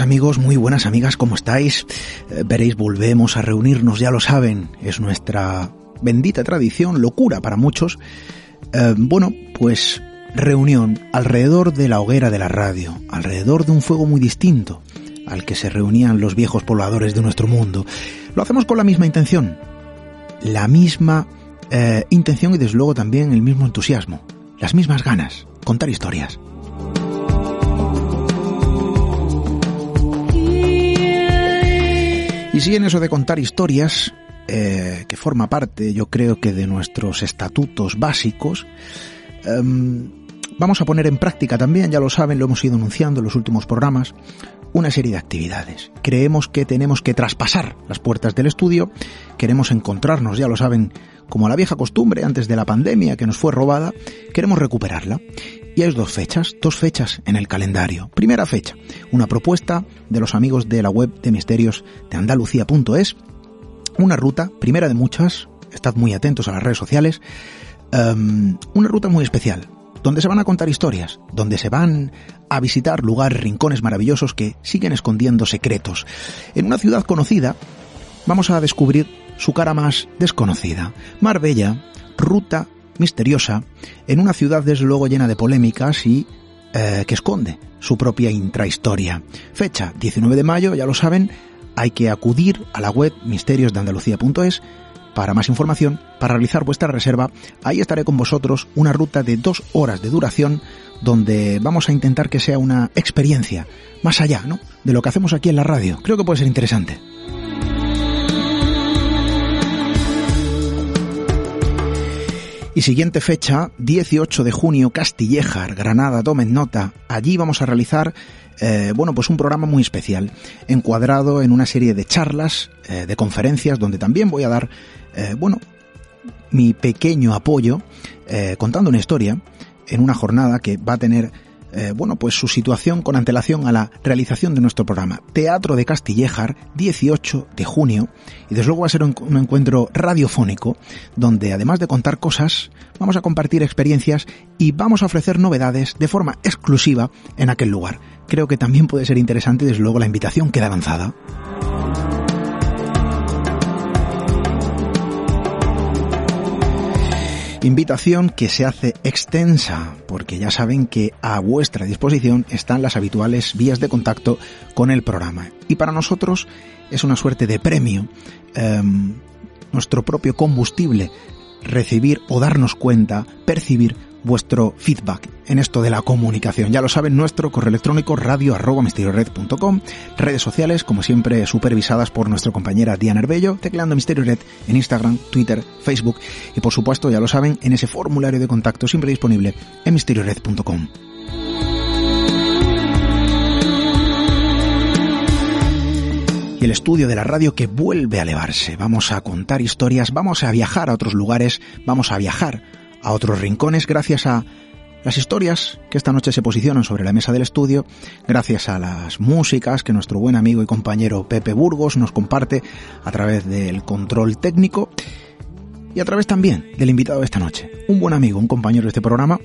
amigos, muy buenas amigas, ¿cómo estáis? Eh, veréis, volvemos a reunirnos, ya lo saben, es nuestra bendita tradición, locura para muchos. Eh, bueno, pues reunión alrededor de la hoguera de la radio, alrededor de un fuego muy distinto al que se reunían los viejos pobladores de nuestro mundo. Lo hacemos con la misma intención, la misma eh, intención y desde luego también el mismo entusiasmo, las mismas ganas, contar historias. Y si en eso de contar historias, eh, que forma parte, yo creo que de nuestros estatutos básicos, em, vamos a poner en práctica también, ya lo saben, lo hemos ido anunciando en los últimos programas, una serie de actividades. Creemos que tenemos que traspasar las puertas del estudio, queremos encontrarnos, ya lo saben, como la vieja costumbre antes de la pandemia que nos fue robada, queremos recuperarla. Y hay dos fechas, dos fechas en el calendario. Primera fecha, una propuesta de los amigos de la web de misterios de andalucía.es, una ruta, primera de muchas, estad muy atentos a las redes sociales, em, una ruta muy especial, donde se van a contar historias, donde se van a visitar lugares, rincones maravillosos que siguen escondiendo secretos. En una ciudad conocida, vamos a descubrir su cara más desconocida. Marbella, ruta misteriosa, en una ciudad desde luego llena de polémicas y eh, que esconde su propia intrahistoria. Fecha 19 de mayo, ya lo saben, hay que acudir a la web misteriosdeandalucía.es para más información, para realizar vuestra reserva. Ahí estaré con vosotros una ruta de dos horas de duración donde vamos a intentar que sea una experiencia más allá ¿no? de lo que hacemos aquí en la radio. Creo que puede ser interesante. Y siguiente fecha, 18 de junio, Castillejar, Granada, tomen nota. Allí vamos a realizar, eh, bueno, pues un programa muy especial, encuadrado en una serie de charlas, eh, de conferencias, donde también voy a dar, eh, bueno, mi pequeño apoyo, contando una historia, en una jornada que va a tener eh, bueno, pues su situación con antelación a la realización de nuestro programa. Teatro de Castillejar, 18 de junio, y desde luego va a ser un, encuentro radiofónico, donde además de contar cosas, vamos a compartir experiencias y vamos a ofrecer novedades de forma exclusiva en aquel lugar. Creo que también puede ser interesante desde luego la invitación queda lanzada. Invitación que se hace extensa, porque ya saben que a vuestra disposición están las habituales vías de contacto con el programa. Y para nosotros es una suerte de premio, em, nuestro propio combustible, recibir o darnos cuenta, percibir vuestro feedback en esto de la comunicación. Ya lo saben, nuestro correo electrónico radio redes sociales, como siempre, supervisadas por nuestra compañera Diana Herbello, tecleando Misterio Red en Instagram, Twitter, Facebook y por supuesto, ya lo saben, en ese formulario de contacto siempre disponible en misteriored.com. Y el estudio de la radio que vuelve a elevarse. Vamos a contar historias, vamos a viajar a otros lugares, vamos a viajar a otros rincones gracias a las historias que esta noche se posicionan sobre la mesa del estudio, gracias a las músicas que nuestro buen amigo y compañero Pepe Burgos nos comparte a través del control técnico y a través también del invitado de esta noche, un buen amigo, un compañero de este programa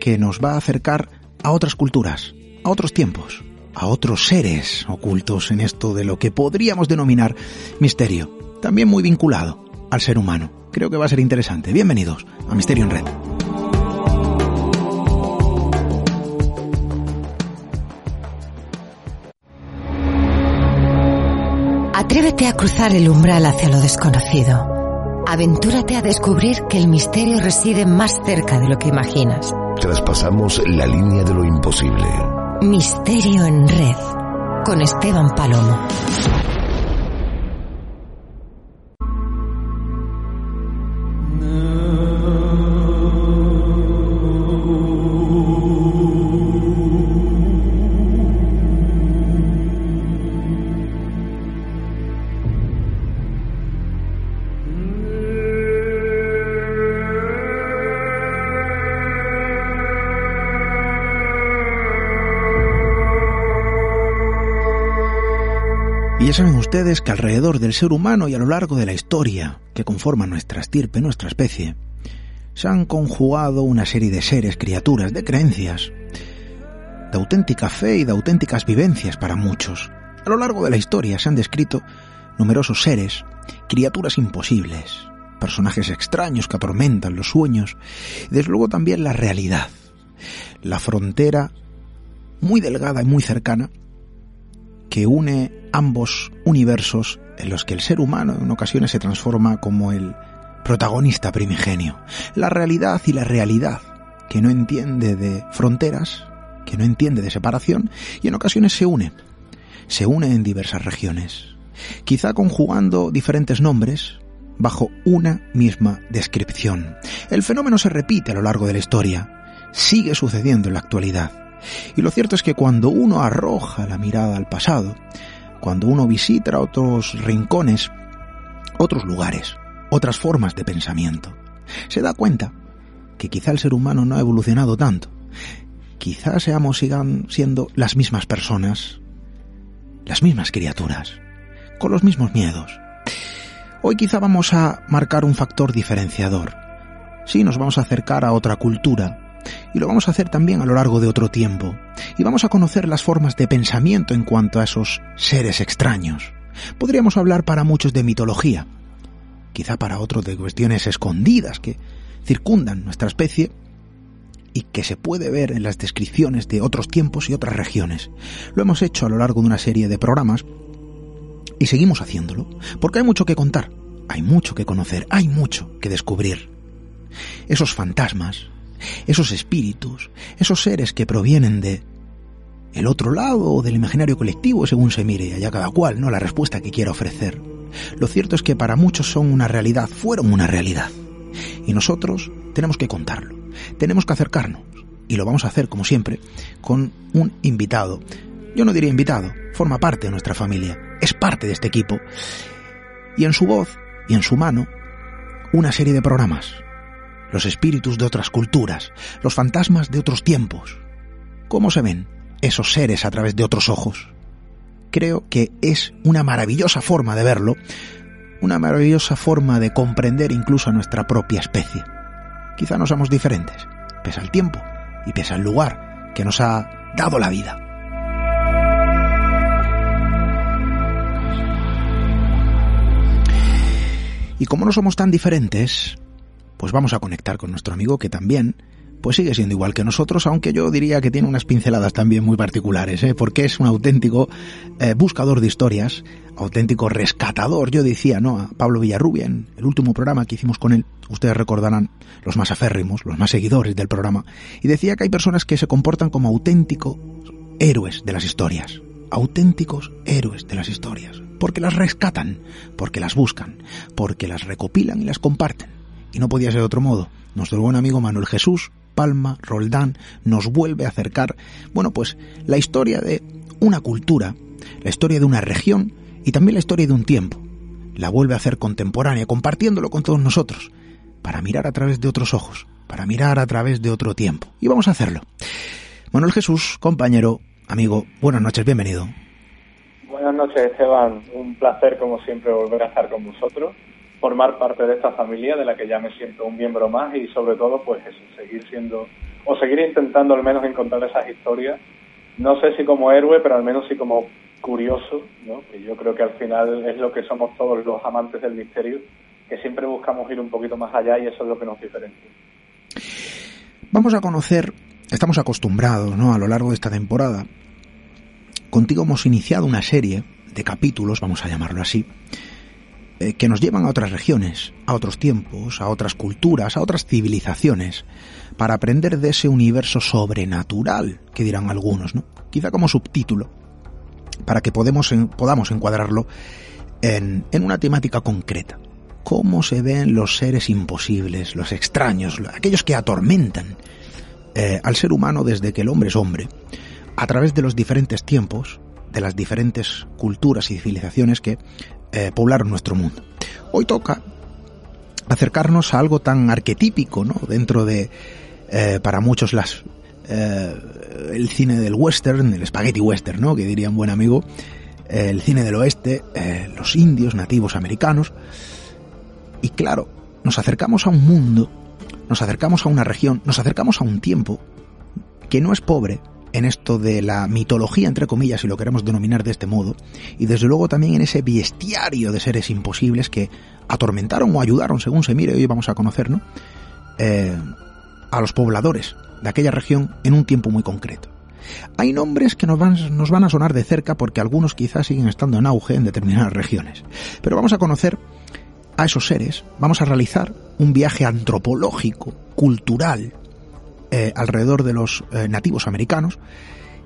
que nos va a acercar a otras culturas, a otros tiempos, a otros seres ocultos en esto de lo que podríamos denominar misterio, también muy vinculado al ser humano. Creo que va a ser interesante. Bienvenidos a Misterio en Red. Atrévete a cruzar el umbral hacia lo desconocido. Aventúrate a descubrir que el misterio reside más cerca de lo que imaginas. Traspasamos la línea de lo imposible. Misterio en Red con Esteban Palomo. Y ya saben ustedes que alrededor del ser humano y a lo largo de la historia que conforma nuestra estirpe, nuestra especie, se han conjugado una serie de seres, criaturas, de creencias, de auténtica fe y de auténticas vivencias para muchos. A lo largo de la historia se han descrito numerosos seres, criaturas imposibles, personajes extraños que atormentan los sueños, y desde luego también la realidad, la frontera muy delgada y muy cercana que une ambos universos en los que el ser humano en ocasiones se transforma como el protagonista primigenio. La realidad y la realidad, que no entiende de fronteras, que no entiende de separación, y en ocasiones se une. Se une en diversas regiones, quizá conjugando diferentes nombres bajo una misma descripción. El fenómeno se repite a lo largo de la historia, sigue sucediendo en la actualidad. Y lo cierto es que cuando uno arroja la mirada al pasado, cuando uno visita otros rincones, otros lugares, otras formas de pensamiento, se da cuenta que quizá el ser humano no ha evolucionado tanto. Quizá seamos sigan siendo las mismas personas, las mismas criaturas, con los mismos miedos. Hoy quizá vamos a marcar un factor diferenciador. Sí, nos vamos a acercar a otra cultura, y lo vamos a hacer también a lo largo de otro tiempo. Y vamos a conocer las formas de pensamiento en cuanto a esos seres extraños. Podríamos hablar para muchos de mitología, quizá para otros de cuestiones escondidas que circundan nuestra especie y que se puede ver en las descripciones de otros tiempos y otras regiones. Lo hemos hecho a lo largo de una serie de programas y seguimos haciéndolo, porque hay mucho que contar, hay mucho que conocer, hay mucho que descubrir. Esos fantasmas, esos espíritus, esos seres que provienen de el otro lado o del imaginario colectivo, según se mire, allá cada cual, ¿no? La respuesta que quiera ofrecer. Lo cierto es que para muchos son una realidad, fueron una realidad. Y nosotros tenemos que contarlo, tenemos que acercarnos. Y lo vamos a hacer, como siempre, con un invitado. Yo no diría invitado, forma parte de nuestra familia, es parte de este equipo. Y en su voz y en su mano, una serie de programas, los espíritus de otras culturas, los fantasmas de otros tiempos. ¿Cómo se ven esos seres a través de otros ojos? Creo que es una maravillosa forma de verlo, una maravillosa forma de comprender incluso a nuestra propia especie. Quizá no somos diferentes, pese al tiempo y pese al lugar que nos ha dado la vida. Y como no somos tan diferentes, pues vamos a conectar con nuestro amigo que también pues sigue siendo igual que nosotros, aunque yo diría que tiene unas pinceladas también muy particulares, ¿eh? porque es un auténtico eh, buscador de historias, auténtico rescatador. Yo decía, ¿no? A Pablo Villarrubia en el último programa que hicimos con él, ustedes recordarán, los más aférrimos, los más seguidores del programa, y decía que hay personas que se comportan como auténticos héroes de las historias, auténticos héroes de las historias, porque las rescatan, porque las buscan, porque las recopilan y las comparten y no podía ser de otro modo. Nuestro buen amigo Manuel Jesús Palma Roldán nos vuelve a acercar, bueno, pues la historia de una cultura, la historia de una región y también la historia de un tiempo. La vuelve a hacer contemporánea, compartiéndolo con todos nosotros, para mirar a través de otros ojos, para mirar a través de otro tiempo. Y vamos a hacerlo. Manuel Jesús, compañero, amigo, buenas noches, bienvenido. Buenas noches, Esteban. Un placer, como siempre, volver a estar con vosotros formar parte de esta familia de la que ya me siento un miembro más y sobre todo pues eso, seguir siendo o seguir intentando al menos encontrar esas historias, no sé si como héroe, pero al menos sí como curioso, ¿no? que yo creo que al final es lo que somos todos los amantes del misterio, que siempre buscamos ir un poquito más allá y eso es lo que nos diferencia. Vamos a conocer, estamos acostumbrados ¿no? a lo largo de esta temporada, contigo hemos iniciado una serie de capítulos, vamos a llamarlo así, eh, que nos llevan a otras regiones, a otros tiempos, a otras culturas, a otras civilizaciones, para aprender de ese universo sobrenatural, que dirán algunos, ¿no? Quizá como subtítulo, para que podamos encuadrarlo en, en una temática concreta. Cómo se ven los seres imposibles, los extraños, aquellos que atormentan eh, al ser humano desde que el hombre es hombre, a través de los diferentes tiempos, de las diferentes culturas y civilizaciones que eh, poblar nuestro mundo. Hoy toca acercarnos a algo tan arquetípico, ¿no? Dentro de, eh, para muchos, las, eh, el cine del western, el spaghetti western, ¿no? Que diría un buen amigo, el cine del oeste, los indios nativos americanos. Y claro, nos acercamos a un mundo, nos acercamos a una región, nos acercamos a un tiempo que no es pobre, en esto de la mitología, entre comillas, si lo queremos denominar de este modo, y desde luego también en ese bestiario de seres imposibles que atormentaron o ayudaron, según se mire, hoy vamos a conocer, ¿no? Eh, a los pobladores de aquella región en un tiempo muy concreto. Hay nombres que nos van, nos van a sonar de cerca porque algunos quizás siguen estando en auge en determinadas regiones. Pero vamos a conocer a esos seres, vamos a realizar un viaje antropológico, cultural, eh, alrededor de los eh, nativos americanos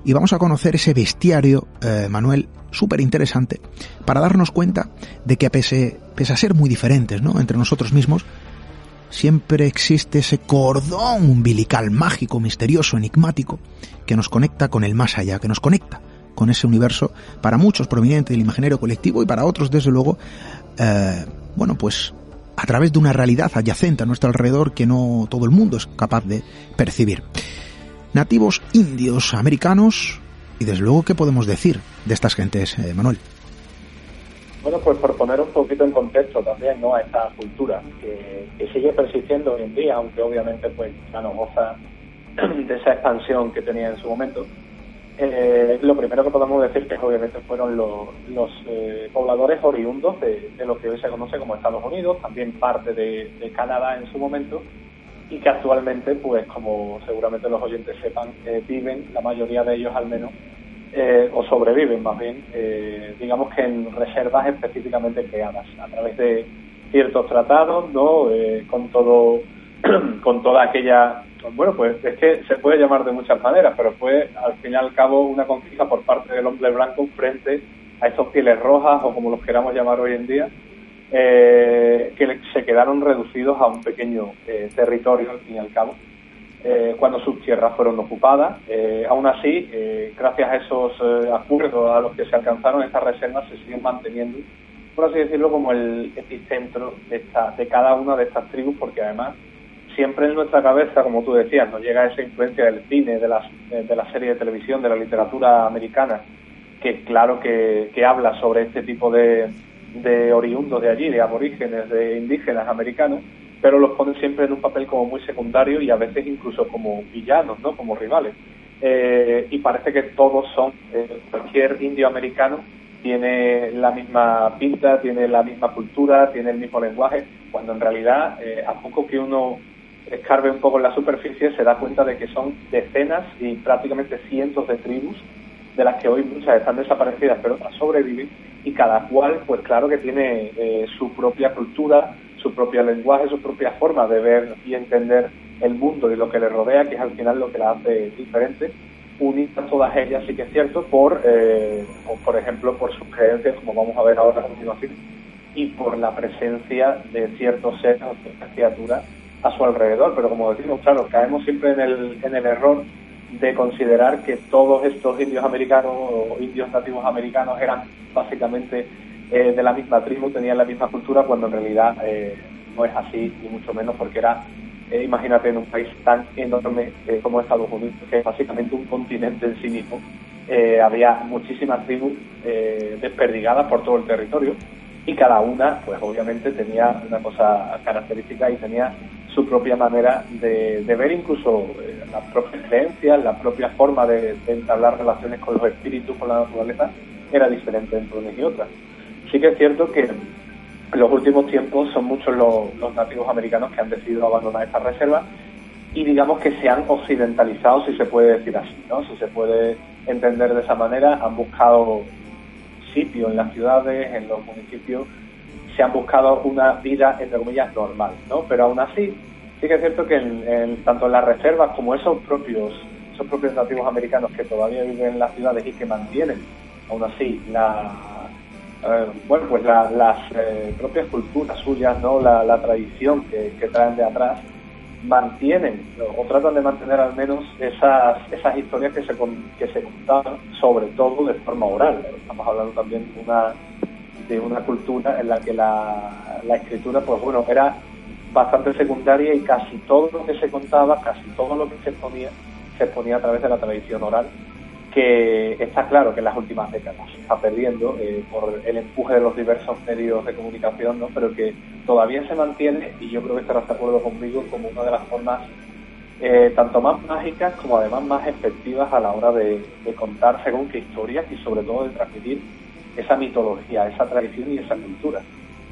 y vamos a conocer ese bestiario, eh, Manuel, súper interesante, para darnos cuenta de que pese, pese a ser muy diferentes ¿no? entre nosotros mismos, siempre existe ese cordón umbilical mágico, misterioso, enigmático, que nos conecta con el más allá, que nos conecta con ese universo, para muchos proveniente del imaginario colectivo y para otros, desde luego, bueno, pues a través de una realidad adyacente a nuestro alrededor que no todo el mundo es capaz de percibir. Nativos indios americanos, y desde luego, ¿qué podemos decir de estas gentes, eh, Manuel? Bueno, pues por poner un poquito en contexto también ¿no? a esta cultura que, sigue persistiendo hoy en día, aunque obviamente pues ya no goza de esa expansión que tenía en su momento. Eh, lo primero que podemos decir que obviamente fueron los, eh, pobladores oriundos de, lo que hoy se conoce como Estados Unidos, también parte de, Canadá en su momento, y que actualmente, pues como seguramente los oyentes sepan, eh, viven, la mayoría de ellos al menos, eh, o sobreviven más bien, eh, digamos que en reservas específicamente creadas a través de ciertos tratados, ¿no? Con todo, con toda aquella, bueno, pues es que se puede llamar de muchas maneras, pero fue al fin y al cabo una conquista por parte del hombre blanco frente a estos pieles rojas o como los queramos llamar hoy en día, que se quedaron reducidos a un pequeño territorio al fin y al cabo eh, cuando sus tierras fueron ocupadas. Eh, aún así, eh, gracias a esos acuerdos a los que se alcanzaron, estas reservas se siguen manteniendo, por así decirlo, como el epicentro de, esta, de cada una de estas tribus, porque además siempre en nuestra cabeza, como tú decías, nos llega esa influencia del cine, de, las, de la serie de televisión, de la literatura americana, que claro que, que habla sobre este tipo de, de oriundos de allí, de aborígenes, de indígenas americanos, pero los ponen siempre en un papel como muy secundario y a veces incluso como villanos, ¿no? Como rivales. Eh, y parece que todos son, eh, cualquier indio americano tiene la misma pinta, tiene la misma cultura, tiene el mismo lenguaje, cuando en realidad, eh, a poco que uno escarbe un poco en la superficie, se da cuenta de que son decenas y prácticamente cientos de tribus, de las que hoy muchas están desaparecidas, pero otras sobreviven, y cada cual, pues claro que tiene su propia cultura, su propio lenguaje, su propia forma de ver y entender el mundo y lo que le rodea, que es al final lo que la hace diferente, unidas todas ellas, sí que es cierto, por, eh, por ejemplo, por sus creencias, como vamos a ver ahora a continuación, y por la presencia de ciertos seres o ciertas criaturas a su alrededor. Pero como decimos, claro, caemos siempre en el, en el error de considerar que todos estos indios americanos o indios nativos americanos eran básicamente eh, de la misma tribu, tenían la misma cultura, cuando en realidad eh, no es así, ni mucho menos, porque era, eh, imagínate, en un país tan enorme como Estados Unidos, que es básicamente un continente en sí mismo, había muchísimas tribus desperdigadas por todo el territorio y cada una, pues obviamente tenía una cosa característica y tenía su propia manera de, ver incluso las propias creencias, la propia forma de, entablar relaciones con los espíritus, con la naturaleza, era diferente entre unas y otras. Sí que es cierto que en los últimos tiempos son muchos los, nativos americanos que han decidido abandonar esta reserva y digamos que se han occidentalizado, si se puede decir así, ¿no? Si se puede entender de esa manera, han buscado sitios en las ciudades, en los municipios, se han buscado una vida, entre comillas, normal, ¿no? Pero aún así, sí que es cierto que tanto en las reservas como esos propios, esos propios nativos americanos que todavía viven en las ciudades y que mantienen, aún así, la, eh, bueno, pues las eh, propias culturas suyas, ¿no? La, tradición que, traen de atrás, mantienen o tratan de mantener al menos esas, esas historias que se, que se contaban, sobre todo de forma oral. Estamos hablando también de una, cultura en la que la, la escritura, pues bueno, era bastante secundaria y casi todo lo que se contaba, casi todo lo que se ponía, se ponía a través de la tradición oral que está claro que en las últimas décadas se está perdiendo eh, por el empuje de los diversos medios de comunicación, ¿no? pero que todavía se mantiene, y yo creo que estarás de acuerdo conmigo, como una de las formas eh, tanto más mágicas como además más efectivas a la hora de, contar según qué historias y sobre todo de transmitir esa mitología, esa tradición y esa cultura.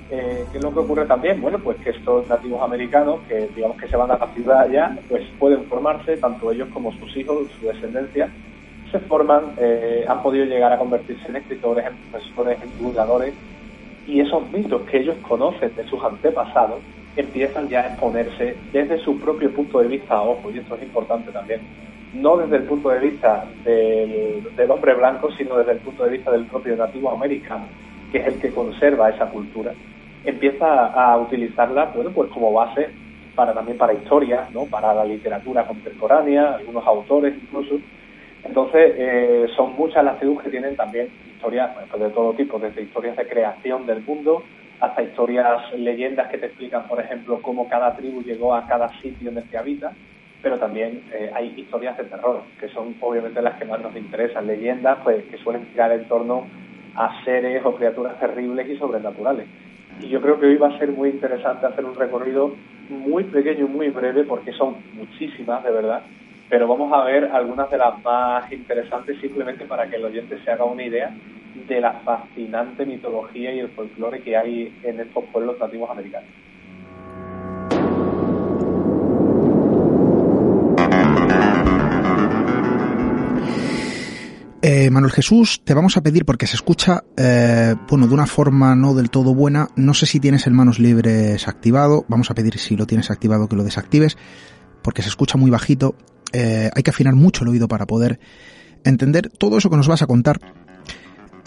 Eh, ¿Qué es lo que ocurre también? Bueno, pues que estos nativos americanos, que digamos que se van a la ciudad ya, pues pueden formarse, tanto ellos como sus hijos, su descendencia, se forman, eh, han podido llegar a convertirse en escritores, en profesores, en divulgadores, y esos mitos que ellos conocen de sus antepasados empiezan ya a exponerse desde su propio punto de vista, ojo, y esto es importante también, no desde el punto de vista del, hombre blanco, sino desde el punto de vista del propio nativo americano, que es el que conserva esa cultura, empieza a utilizarla, bueno, pues como base para también para historia, ¿no? para la literatura contemporánea, algunos autores incluso. Entonces, eh, son muchas las tribus que tienen también historias pues de todo tipo, desde historias de creación del mundo hasta historias, leyendas que te explican, por ejemplo, cómo cada tribu llegó a cada sitio en el que habita, pero también eh, hay historias de terror, que son obviamente las que más nos interesan, leyendas pues que suelen girar en torno a seres o criaturas terribles y sobrenaturales. Y yo creo que hoy va a ser muy interesante hacer un recorrido muy pequeño y muy breve, porque son muchísimas, de verdad, pero vamos a ver algunas de las más interesantes simplemente para que el oyente se haga una idea de la fascinante mitología y el folclore que hay en estos pueblos nativos americanos. Eh, Manuel Jesús, te vamos a pedir, porque se escucha, eh, bueno, de una forma no del todo buena, no sé si tienes el manos libres activado, vamos a pedir si lo tienes activado que lo desactives, porque se escucha muy bajito, eh, hay que afinar mucho el oído para poder entender todo eso que nos vas a contar,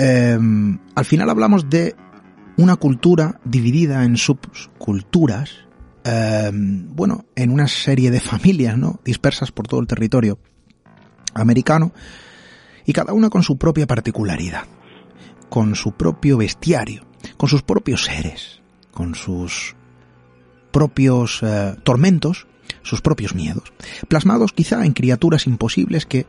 Em, al final hablamos de una cultura dividida en subculturas, em, bueno, en una serie de familias, ¿no? Dispersas por todo el territorio americano y cada una con su propia particularidad, con su propio bestiario, con sus propios seres, con sus propios eh, tormentos, sus propios miedos, plasmados quizá en criaturas imposibles que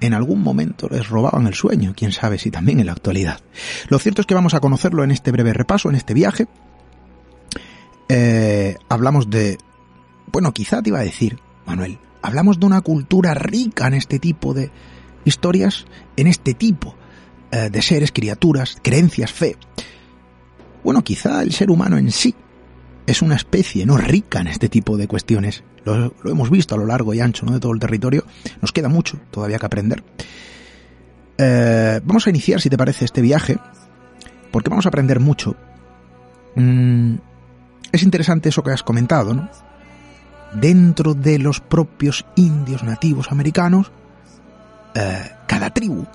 en algún momento les robaban el sueño, quién sabe si también en la actualidad. Lo cierto es que vamos a conocerlo en este breve repaso, en este viaje. Eh, hablamos de, bueno, quizá te iba a decir, Manuel, hablamos de una cultura rica en este tipo de historias, en este tipo eh, de seres, criaturas, creencias, fe. Bueno, quizá el ser humano en sí es una especie no rica en este tipo de cuestiones. Lo, hemos visto a lo largo y ancho ¿no? de todo el territorio. Nos queda mucho todavía que aprender. Eh, vamos a iniciar, si te parece, este viaje, porque vamos a aprender mucho. Mm, es interesante eso que has comentado, ¿no? Dentro de los propios indios nativos americanos, eh, cada tribu,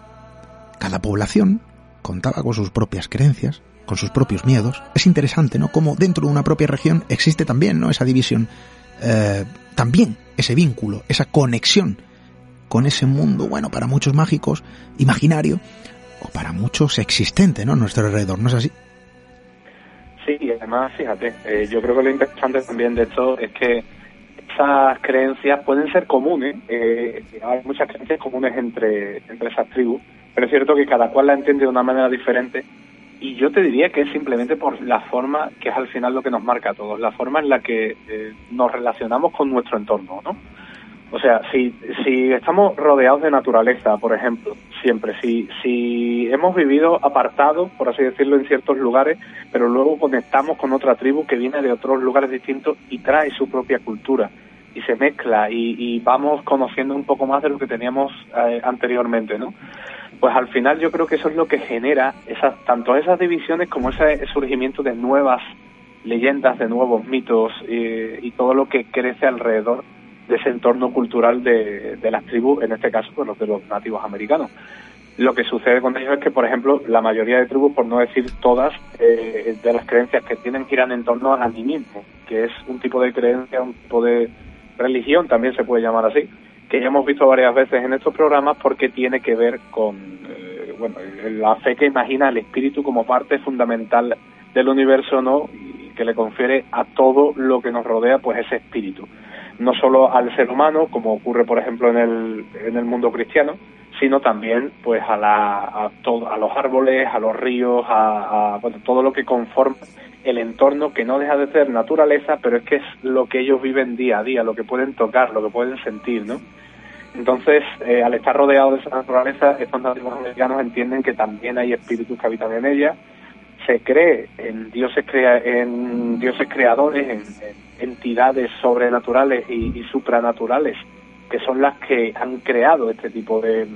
cada población contaba con sus propias creencias, con sus propios miedos. Es interesante, ¿no? Como dentro de una propia región existe también, ¿no? Esa división, eh, también ese vínculo, esa conexión con ese mundo, bueno, para muchos mágicos, imaginario, o para muchos existente, ¿no? Nuestro alrededor, ¿no es así? Sí, y además, fíjate, eh, yo creo que lo interesante también de esto es que esas creencias pueden ser comunes, eh, hay muchas creencias comunes entre, entre esas tribus, pero es cierto que cada cual la entiende de una manera diferente y yo te diría que es simplemente por la forma, que es al final lo que nos marca a todos, la forma en la que eh, nos relacionamos con nuestro entorno, ¿no? O sea, si, si estamos rodeados de naturaleza, por ejemplo, siempre, si, si hemos vivido apartados, por así decirlo, en ciertos lugares, pero luego conectamos con otra tribu que viene de otros lugares distintos y trae su propia cultura y se mezcla y, vamos conociendo un poco más de lo que teníamos eh, anteriormente, ¿no? Pues al final yo creo que eso es lo que genera esas, tanto esas divisiones como ese surgimiento de nuevas leyendas, de nuevos mitos y, todo lo que crece alrededor de ese entorno cultural de, las tribus, en este caso pues los de los nativos americanos. Lo que sucede con ellos es que, por ejemplo, la mayoría de tribus, por no decir todas, eh, de las creencias que tienen giran en torno al animismo, que es un tipo de creencia, un tipo de religión, también se puede llamar así, que ya hemos visto varias veces en estos programas porque tiene que ver con eh, bueno, la fe que imagina el espíritu como parte fundamental del universo, ¿no? Y que le confiere a todo lo que nos rodea, pues ese espíritu. No solo al ser humano, como ocurre, por ejemplo, en el, en el mundo cristiano, sino también, pues, a, la, a, todo, a los árboles, a los ríos, a, a bueno, todo lo que conforma el entorno que no deja de ser naturaleza, pero es que es lo que ellos viven día a día, lo que pueden tocar, lo que pueden sentir, ¿no? Entonces, eh, al estar rodeados de esa naturaleza, estos nativos americanos entienden que también hay espíritus que habitan en ella, se cree en dioses, crea en dioses creadores, en, entidades sobrenaturales y, supranaturales, que son las que han creado este tipo de,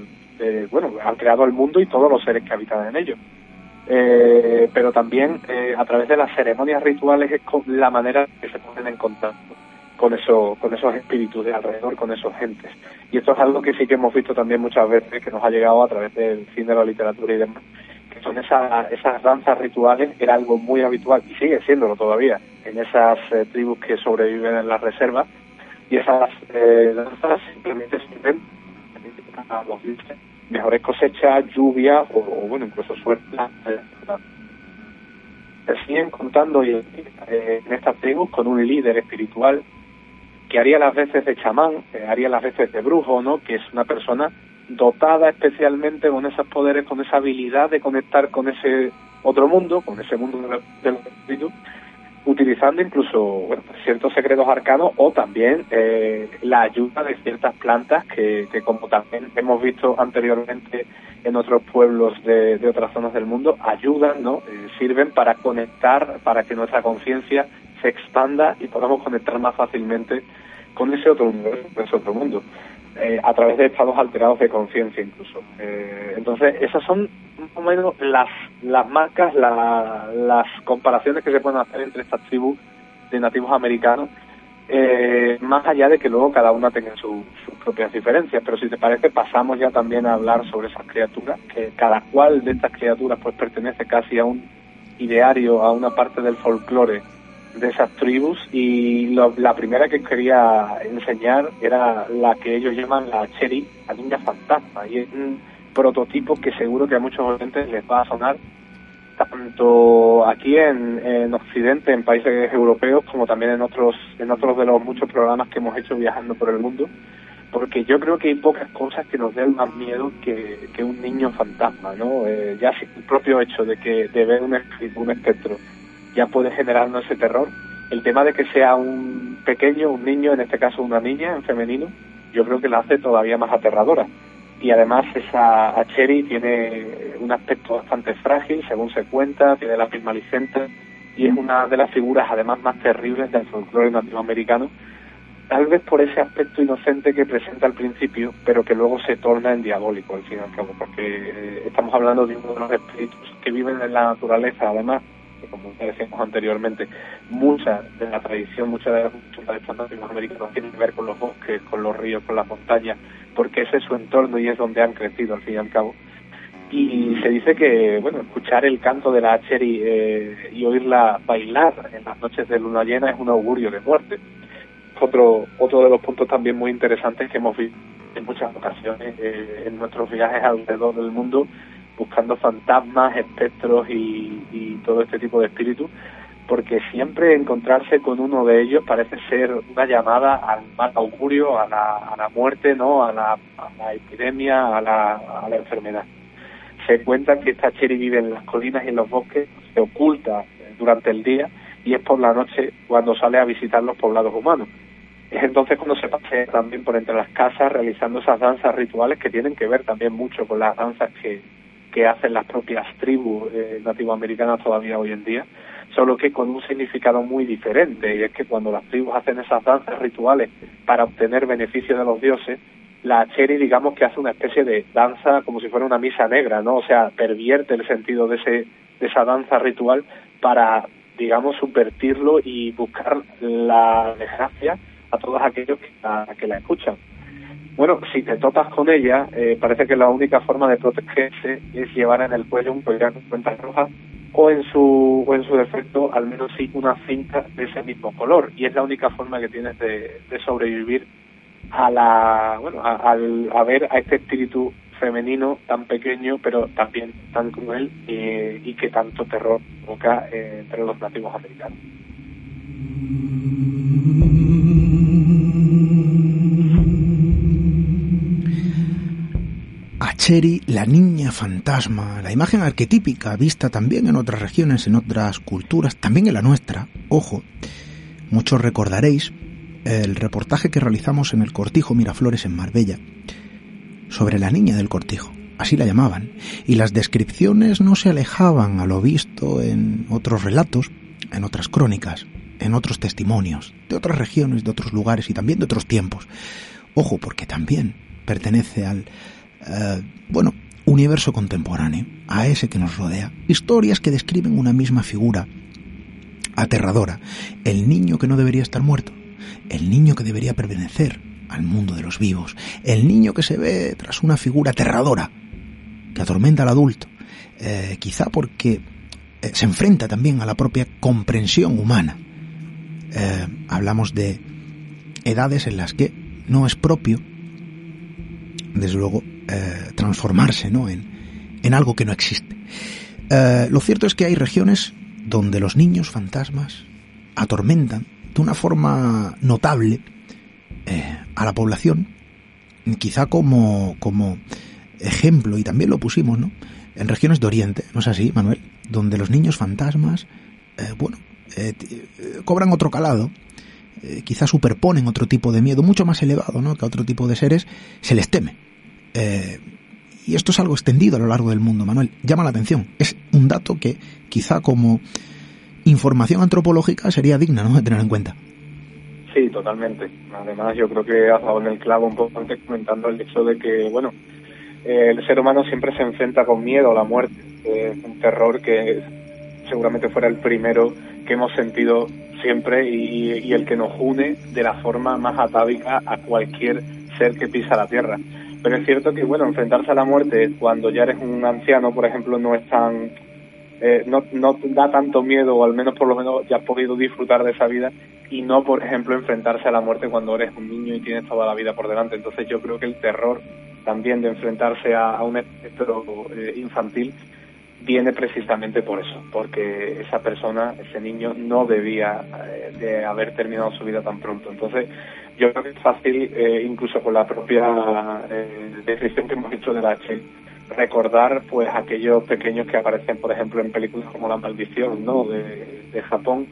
bueno, han creado el mundo y todos los seres que habitan en ello. Eh, pero también eh, a través de las ceremonias rituales es la manera que se ponen en contacto con, eso, con esos espíritus de alrededor, con esos gentes. Y esto es algo que sí que hemos visto también muchas veces, que nos ha llegado a través del cine, de la literatura y demás, que son esas, danzas rituales, era algo muy habitual, y sigue siéndolo todavía, en esas eh, tribus que sobreviven en las reservas, y esas eh, danzas simplemente sirven para los mejores cosechas, lluvia o, bueno, incluso suerte. Se siguen contando eh, en estas tribus con un líder espiritual que haría las veces de chamán, haría las veces de brujo, ¿no? Que es una persona dotada especialmente con esos poderes, con esa habilidad de conectar con ese otro mundo, con ese mundo del espíritu, utilizando incluso ciertos secretos arcanos o también eh, la ayuda de ciertas plantas que, como también hemos visto anteriormente en otros pueblos de, otras zonas del mundo, ayudan, ¿no? Eh, sirven para conectar, para que nuestra conciencia se expanda y podamos conectar más fácilmente con ese otro universo, ese otro mundo, eh, a través de estados alterados de conciencia incluso. Eh, entonces, esas son más o menos las, las marcas, las comparaciones que se pueden hacer entre estas tribus de nativos americanos, eh, más allá de que luego cada una tenga sus propias diferencias. Pero si te parece, pasamos ya también a hablar sobre esas criaturas, que cada cual de estas criaturas pues pertenece casi a un ideario, a una parte del folclore de esas tribus y la primera que quería enseñar era la que ellos llaman la Cherry, la niña fantasma, y es un prototipo que seguro que a muchos oyentes les va a sonar tanto aquí en, en Occidente, en países europeos, como también en otros, en otros de los muchos programas que hemos hecho viajando por el mundo, porque yo creo que hay pocas cosas que nos den más miedo que, que un niño fantasma, ¿no? Eh, ya el propio hecho de que de ver un, un espectro ya puede generarnos ese terror. El tema de que sea un pequeño, un niño, en este caso una niña, en femenino, yo creo que la hace todavía más aterradora. Y además esa Cherry tiene un aspecto bastante frágil, según se cuenta, tiene la piel malicenta y es una de las figuras además más terribles del folclore nativoamericano, tal vez por ese aspecto inocente que presenta al principio, pero que luego se torna en diabólico al fin y al cabo, porque eh, estamos hablando de uno de los espíritus que viven en la naturaleza, además, como decíamos anteriormente, mucha de la tradición, mucha de la cultura de nativos americanos tiene que ver con los bosques, con los ríos, con las montañas, porque ese es su entorno y es donde han crecido al fin y al cabo. Y se dice que, bueno, escuchar el canto de la Cherry eh, y oírla bailar en las noches de luna llena es un augurio de muerte. Otro, otro de los puntos también muy interesantes que hemos visto en muchas ocasiones eh, en nuestros viajes alrededor del mundo buscando fantasmas, espectros y, todo este tipo de espíritus, porque siempre encontrarse con uno de ellos parece ser una llamada al mal augurio, a la, a la muerte, no, a la, epidemia, a la, a la enfermedad. Se cuenta que esta Cheri vive en las colinas y en los bosques, se oculta durante el día y es por la noche cuando sale a visitar los poblados humanos. Es entonces cuando se pasea también por entre las casas realizando esas danzas rituales que tienen que ver también mucho con las danzas que, que hacen las propias tribus eh, nativoamericanas todavía hoy en día, solo que con un significado muy diferente, y es que cuando las tribus hacen esas danzas rituales para obtener beneficio de los dioses, la Cheri digamos que hace una especie de danza como si fuera una misa negra, ¿no? O sea, pervierte el sentido de, ese, de esa danza ritual para, digamos, subvertirlo y buscar la desgracia a todos aquellos que que la escuchan. Bueno, si te topas con ella, eh, parece que la única forma de protegerse es llevar en el cuello un collar con cuentas rojas o en su o en su defecto al menos sí una cinta de ese mismo color y es la única forma que tienes de, sobrevivir a la bueno al, a ver a este espíritu femenino tan pequeño pero también tan cruel eh, y que tanto terror provoca eh, entre los nativos americanos. Cheri, la niña fantasma, la imagen arquetípica vista también en otras regiones, en otras culturas, también en la nuestra. Ojo, muchos recordaréis el reportaje que realizamos en el Cortijo Miraflores en Marbella sobre la niña del Cortijo, así la llamaban, y las descripciones no se alejaban a lo visto en otros relatos, en otras crónicas, en otros testimonios, de otras regiones, de otros lugares y también de otros tiempos. Ojo, porque también pertenece al, eh, bueno, universo contemporáneo, a ese que nos rodea. Historias que describen una misma figura aterradora, el niño que no debería estar muerto, el niño que debería pertenecer al mundo de los vivos, el niño que se ve tras una figura aterradora que atormenta al adulto, eh, quizá porque eh, se enfrenta también a la propia comprensión humana. Hablamos de edades en las que no es propio, desde luego, transformarse ¿no? en, en, algo que no existe. lo cierto es que hay regiones donde los niños fantasmas atormentan de una forma notable eh, a la población, quizá como, como ejemplo, y también lo pusimos, ¿no? En regiones de Oriente, ¿no es así, Manuel? Donde los niños fantasmas, eh, bueno, eh, cobran otro calado, quizá superponen otro tipo de miedo, mucho más elevado, ¿no? Que a otro tipo de seres, se les teme. y esto es algo extendido a lo largo del mundo, Manuel. Llama la atención. Es un dato que quizá como información antropológica sería digna de tener en cuenta. Sí, totalmente. Además, yo creo que has dado en el clavo un poco antes comentando el hecho de que, bueno, el ser humano siempre se enfrenta con miedo a la muerte. Es un terror que seguramente fuera el primero que hemos sentido siempre y, el que nos une de la forma más atávica a cualquier ser que pisa la tierra. Pero es cierto que, bueno, enfrentarse a la muerte cuando ya eres un anciano, por ejemplo, no es tan eh, no, no da tanto miedo, o al menos por lo menos ya has podido disfrutar de esa vida, y no, por ejemplo, enfrentarse a la muerte cuando eres un niño y tienes toda la vida por delante. Entonces yo creo que el terror también de enfrentarse a, un espectro eh, infantil viene precisamente por eso, porque esa persona, ese niño, no debía eh, de haber terminado su vida tan pronto. Entonces, yo creo que es fácil, incluso con la propia descripción que hemos hecho de la H, recordar pues aquellos pequeños que aparecen por ejemplo en películas como La maldición ¿no? de, de Japón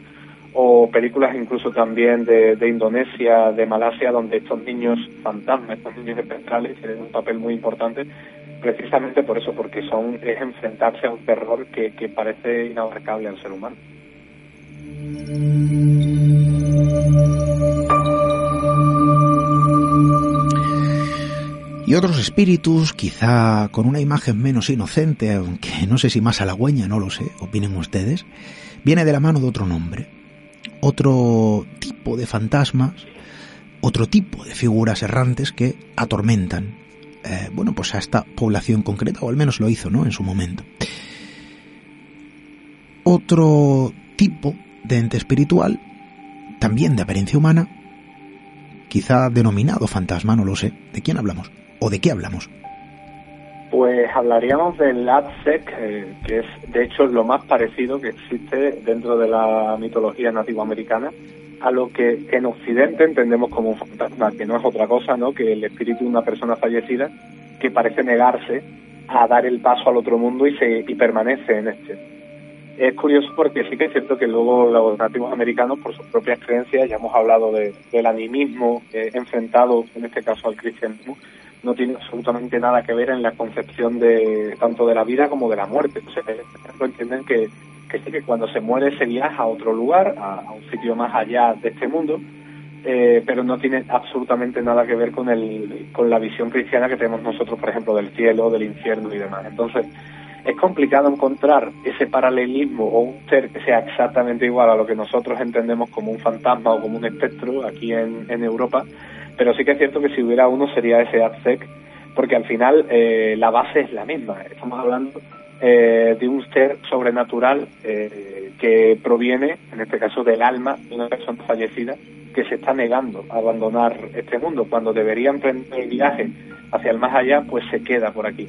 o películas incluso también de, de, Indonesia, de Malasia, donde estos niños fantasmas, estos niños espectrales tienen un papel muy importante, precisamente por eso, porque son es enfrentarse a un terror que, que parece inabarcable al ser humano. y otros espíritus, quizá con una imagen menos inocente, aunque no sé si más halagüeña, no lo sé, opinen ustedes, viene de la mano de otro nombre, otro tipo de fantasmas, otro tipo de figuras errantes que atormentan, eh, bueno, pues a esta población concreta, o al menos lo hizo, ¿no?, en su momento. Otro tipo de ente espiritual, también de apariencia humana, quizá denominado fantasma, no lo sé. ¿De quién hablamos? ¿O de qué hablamos? Pues hablaríamos del ADSEC, eh, que es de hecho lo más parecido que existe dentro de la mitología nativoamericana a lo que en Occidente entendemos como un fantasma, que no es otra cosa ¿no? que el espíritu de una persona fallecida que parece negarse a dar el paso al otro mundo y, se, y permanece en este. Es curioso porque sí que es cierto que luego los nativos americanos, por sus propias creencias, ya hemos hablado de, del animismo enfrentado, en este caso al cristianismo, no tiene absolutamente nada que ver en la concepción de tanto de la vida como de la muerte. O sea, entienden que, que que cuando se muere se viaja a otro lugar, a, un sitio más allá de este mundo, eh, pero no tiene absolutamente nada que ver con el con la visión cristiana que tenemos nosotros, por ejemplo, del cielo, del infierno y demás. Entonces, es complicado encontrar ese paralelismo o un ser que sea exactamente igual a lo que nosotros entendemos como un fantasma o como un espectro aquí en, en Europa, pero sí que es cierto que si hubiera uno sería ese AdSec, porque al final eh, la base es la misma. Estamos hablando eh, de un ser sobrenatural eh, que proviene, en este caso, del alma de una persona fallecida que se está negando a abandonar este mundo. Cuando debería emprender el viaje hacia el más allá, pues se queda por aquí.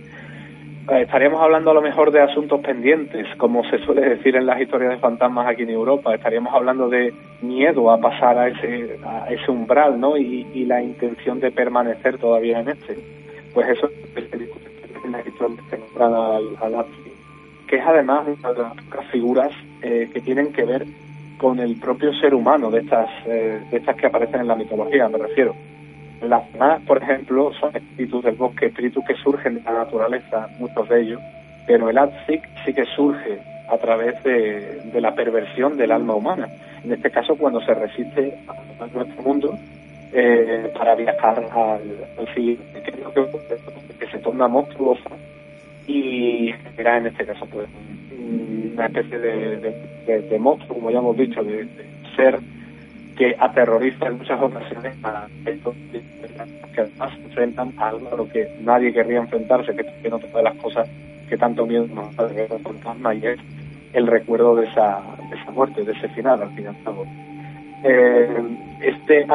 Eh, estaríamos hablando a lo mejor de asuntos pendientes, como se suele decir en las historias de fantasmas aquí en Europa. Estaríamos hablando de miedo a pasar a ese, a ese umbral, ¿no? Y, la intención de permanecer todavía en este. Pues eso es en historia que se al, al que es además una de las figuras eh, que tienen que ver con el propio ser humano de estas, eh, de estas que aparecen en la mitología, me refiero. Las más, por ejemplo, son espíritus del bosque, espíritus que surgen de la naturaleza, muchos de ellos, pero el Atzik sí que surge a través de, la perversión del alma humana. En este caso, cuando se resiste a nuestro mundo eh, para viajar al, siguiente, que, se torna monstruosa y genera en este caso pues una especie de, monstruo, como ya hemos dicho, de, ser que aterroriza en muchas ocasiones a que además enfrentan a algo a lo que nadie querría enfrentarse, que es otra de las cosas que tanto miedo nos da de fantasma y es el recuerdo de esa, de esa muerte, de ese final al final eh, este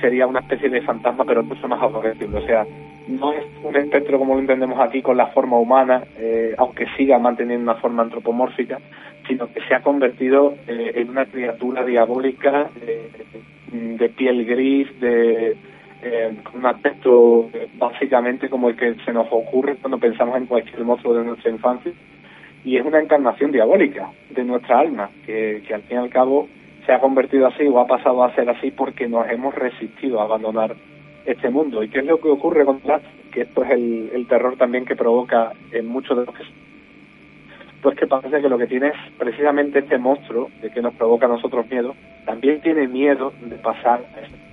sería una especie de fantasma pero mucho más aborrecible, o sea, no es un espectro como lo entendemos aquí con la forma humana, eh, aunque siga manteniendo una forma antropomórfica, sino que se ha convertido eh, en una criatura diabólica de piel gris, de un aspecto básicamente como el que se nos ocurre cuando pensamos en cualquier monstruo de nuestra infancia, y es una encarnación diabólica de nuestra alma, que, que al fin y al cabo se ha convertido así o ha pasado a ser así porque nos hemos resistido a abandonar este mundo. ¿Y qué es lo que ocurre con Latz? Que esto es el, el terror también que provoca en muchos de los que... Pues que parece que lo que tiene es precisamente este monstruo de que nos provoca a nosotros miedo, también tiene miedo de pasar a este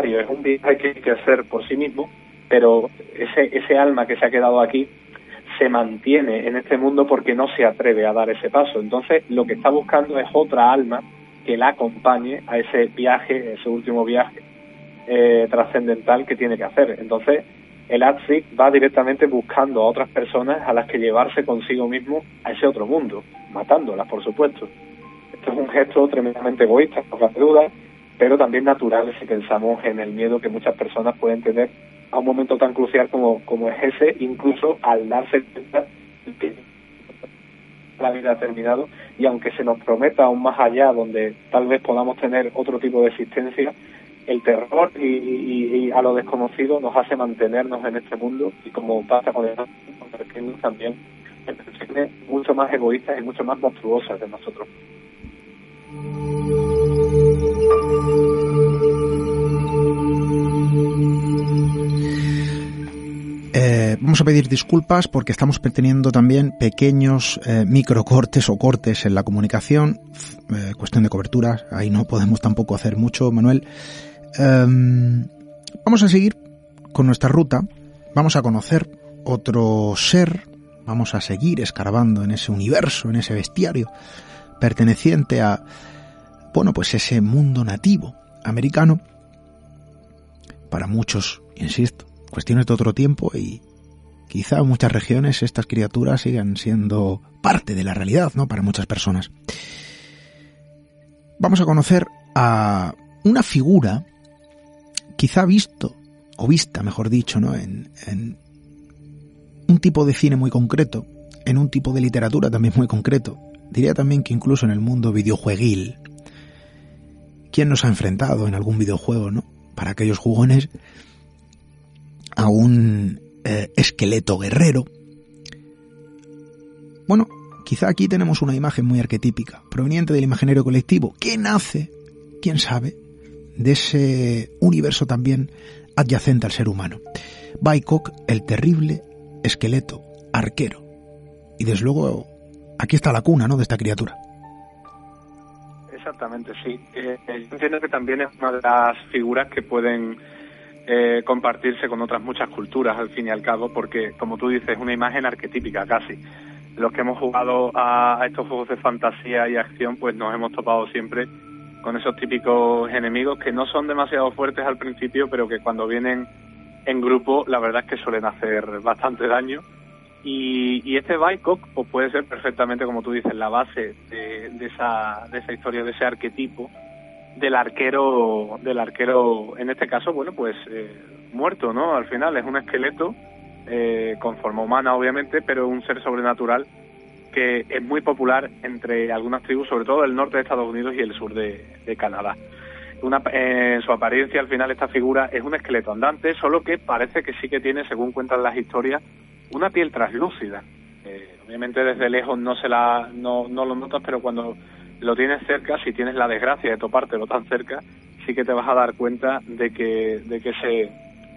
es un viaje que hay que hacer por sí mismo, pero ese, ese alma que se ha quedado aquí se mantiene en este mundo porque no se atreve a dar ese paso. Entonces, lo que está buscando es otra alma que la acompañe a ese viaje, ese último viaje eh, trascendental que tiene que hacer. Entonces, el Atzik va directamente buscando a otras personas a las que llevarse consigo mismo a ese otro mundo, matándolas, por supuesto. Esto es un gesto tremendamente egoísta, no cabe duda, pero también natural si pensamos en el miedo que muchas personas pueden tener a un momento tan crucial como, como es ese, incluso al darse cuenta que la vida ha terminado y aunque se nos prometa aún más allá donde tal vez podamos tener otro tipo de existencia, el terror y, a lo desconocido nos hace mantenernos en este mundo y como pasa con el convertirnos también en personas mucho más egoístas y mucho más monstruosas de nosotros. Eh, vamos a pedir disculpas porque estamos teniendo también pequeños eh, microcortes o cortes en la comunicación, eh, cuestión de cobertura, ahí no podemos tampoco hacer mucho, Manuel. Em, vamos a seguir con nuestra ruta, vamos a conocer otro ser, vamos a seguir escarbando en ese universo, en ese bestiario perteneciente a, bueno, pues ese mundo nativo americano. Para muchos, insisto, cuestiones de otro tiempo y quizá en muchas regiones estas criaturas sigan siendo parte de la realidad, ¿no? Para muchas personas. Vamos a conocer a una figura quizá visto, o vista, mejor dicho, ¿no? En, en un tipo de cine muy concreto, en un tipo de literatura también muy concreto. Diría también que incluso en el mundo videojueguil. ¿Quién nos ha enfrentado en algún videojuego, no? Para aquellos jugones a un eh, esqueleto guerrero. Bueno, quizá aquí tenemos una imagen muy arquetípica, proveniente del imaginario colectivo, que nace, quién sabe, de ese universo también adyacente al ser humano. Baikok, el terrible esqueleto arquero. Y desde luego, aquí está la cuna, ¿no?, de esta criatura. Exactamente, sí. Eh, eh, yo entiendo que también es una de las figuras que pueden eh, compartirse con otras muchas culturas al fin y al cabo, porque como tú dices, es una imagen arquetípica casi. Los que hemos jugado a, estos juegos de fantasía y acción, pues nos hemos topado siempre con esos típicos enemigos que no son demasiado fuertes al principio, pero que cuando vienen en grupo, la verdad es que suelen hacer bastante daño. Y, este Baicock pues puede ser perfectamente, como tú dices, la base de, de, esa, de esa historia, de ese arquetipo del arquero, del arquero, en este caso, bueno, pues eh, muerto, ¿no? Al final es un esqueleto eh, con forma humana, obviamente, pero un ser sobrenatural que es muy popular entre algunas tribus, sobre todo el norte de Estados Unidos y el sur de, Canadá. Una, en su apariencia, al final, esta figura es un esqueleto andante, solo que parece que sí que tiene, según cuentan las historias, una piel translúcida. Eh, obviamente desde lejos no se la no, no lo notas, pero cuando lo tienes cerca, si tienes la desgracia de topártelo tan cerca, sí que te vas a dar cuenta de que, de que ese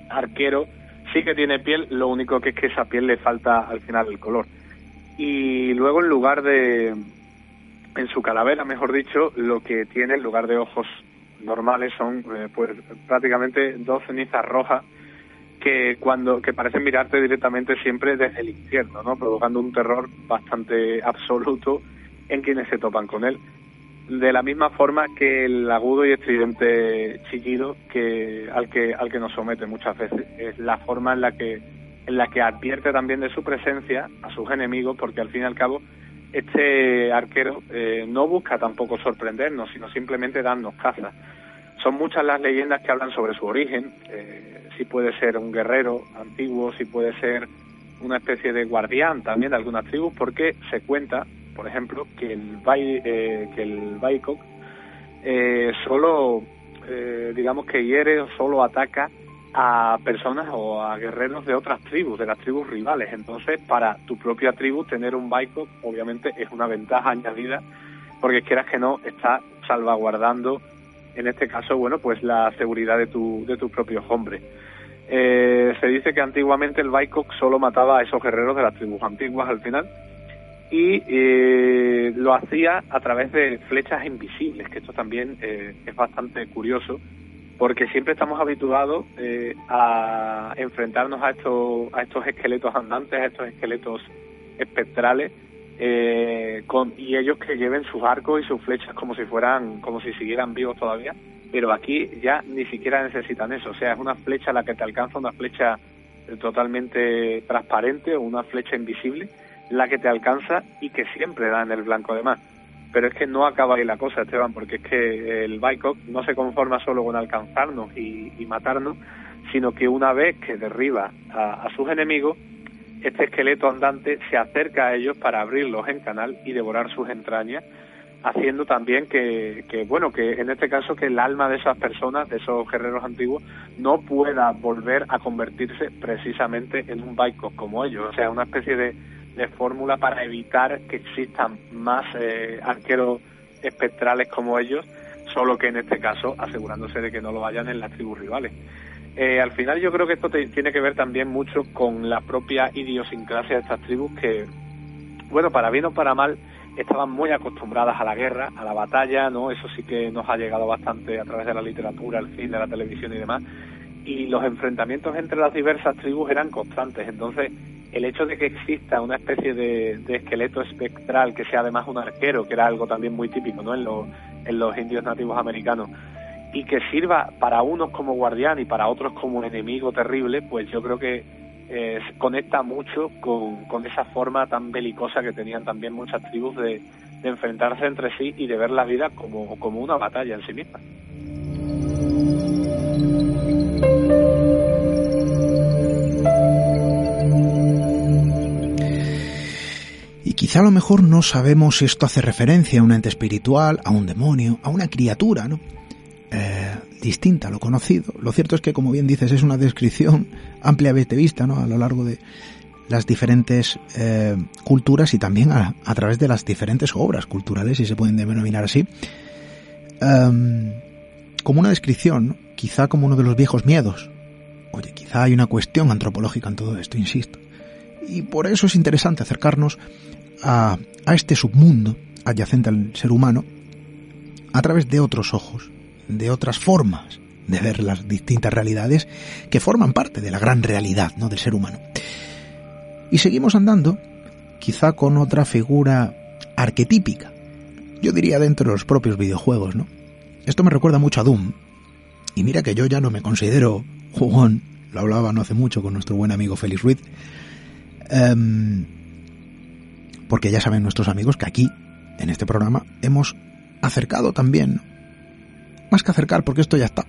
arquero sí que tiene piel, lo único que es que esa piel le falta al final el color. Y luego en lugar de, en su calavera, mejor dicho, lo que tiene en lugar de ojos normales son eh, pues prácticamente dos cenizas rojas que cuando que parecen mirarte directamente siempre desde el infierno, ¿no? provocando un terror bastante absoluto en quienes se topan con él. De la misma forma que el agudo y estridente chillido que al que al que nos somete muchas veces es la forma en la que en la que advierte también de su presencia a sus enemigos, porque al fin y al cabo este arquero eh, no busca tampoco sorprendernos, sino simplemente darnos caza. Son muchas las leyendas que hablan sobre su origen, eh, si puede ser un guerrero antiguo, si puede ser una especie de guardián también de algunas tribus, porque se cuenta, por ejemplo, que el, eh, que el Baikok eh, solo, digamos que hiere o solo ataca a personas o a guerreros de otras tribus, de las tribus rivales. Entonces, para tu propia tribu, tener un Baikok obviamente es una ventaja añadida, porque quieras que no, está salvaguardando, en este caso, bueno, pues la seguridad de, tu, de tus propios hombres. Eh, se dice que antiguamente el Baikok solo mataba a esos guerreros de las tribus antiguas al final, y eh, lo hacía a través de flechas invisibles, que esto también eh, es bastante curioso, porque siempre estamos habituados eh, a enfrentarnos a estos, a estos esqueletos andantes, a estos esqueletos espectrales, eh, con, y ellos que lleven sus arcos y sus flechas como si fueran, como si siguieran vivos todavía, pero aquí ya ni siquiera necesitan eso, o sea, es una flecha la que te alcanza, una flecha totalmente transparente o una flecha invisible, la que te alcanza y que siempre da en el blanco de más pero es que no acaba ahí la cosa, Esteban, porque es que el Baikok no se conforma solo con alcanzarnos y, matarnos, sino que una vez que derriba a, sus enemigos, este esqueleto andante se acerca a ellos para abrirlos en canal y devorar sus entrañas, haciendo también que, que, bueno, que en este caso que el alma de esas personas, de esos guerreros antiguos, no pueda volver a convertirse precisamente en un Baikok como ellos, o sea, una especie de de fórmula para evitar que existan más eh, arqueros espectrales como ellos, solo que en este caso asegurándose de que no lo vayan en las tribus rivales. Eh, al final yo creo que esto tiene que ver también mucho con la propia idiosincrasia de estas tribus que, bueno, para bien o para mal, estaban muy acostumbradas a la guerra, a la batalla, ¿no? Eso sí que nos ha llegado bastante a través de la literatura, el cine, la televisión y demás. Y los enfrentamientos entre las diversas tribus eran constantes. Entonces, el hecho de que exista una especie de, esqueleto espectral que sea además un arquero, que era algo también muy típico ¿no? en, los, en los indios nativos americanos, y que sirva para unos como guardián y para otros como enemigo terrible, pues yo creo que eh, conecta mucho con, con, esa forma tan belicosa que tenían también muchas tribus de, de enfrentarse entre sí y de ver la vida como, como una batalla en sí misma. Quizá a lo mejor no sabemos si esto hace referencia a un ente espiritual, a un demonio, a una criatura, ¿no? Eh, distinta a lo conocido. Lo cierto es que, como bien dices, es una descripción ampliamente vista, ¿no? A lo largo de las diferentes eh, culturas y también a, través de las diferentes obras culturales, si se pueden denominar así, em, como una descripción, quizá como uno de los viejos miedos. Oye, quizá hay una cuestión antropológica en todo esto, insisto. Y por eso es interesante acercarnos a, este submundo adyacente al ser humano a través de otros ojos, de otras formas de ver las distintas realidades que forman parte de la gran realidad ¿no? del ser humano. Y seguimos andando, quizá con otra figura arquetípica, yo diría dentro de los propios videojuegos, ¿no? Esto me recuerda mucho a Doom, y mira que yo ya no me considero jugón, lo hablaba no hace mucho con nuestro buen amigo Félix Ruiz, em, porque ya saben nuestros amigos que aquí, en este programa, hemos acercado también, más que acercar, porque esto ya está,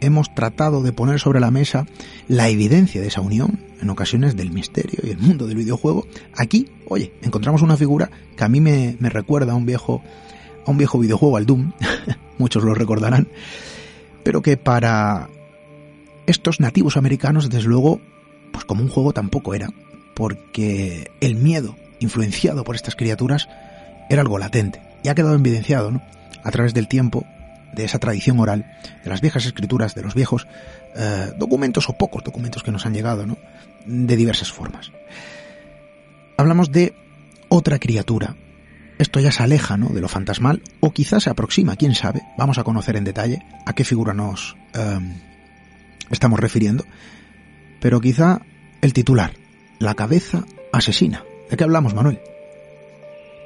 hemos tratado de poner sobre la mesa la evidencia de esa unión, en ocasiones del misterio y el mundo del videojuego. Aquí, oye, encontramos una figura que a mí me, me recuerda a un viejo, a un viejo videojuego, al Doom, muchos lo recordarán, pero que para estos nativos americanos, desde luego, pues como un juego tampoco era. porque el miedo influenciado por estas criaturas era algo latente y ha quedado evidenciado ¿no? a través del tiempo de esa tradición oral, de las viejas escrituras, de los viejos eh, documentos o pocos documentos que nos han llegado, ¿no? de diversas formas. Hablamos de otra criatura. Esto ya se aleja ¿no? de lo fantasmal o quizás se aproxima, quién sabe. Vamos a conocer en detalle a qué figura nos eh, estamos refiriendo. Pero quizá el titular, la cabeza asesina. ¿De qué hablamos, Manuel?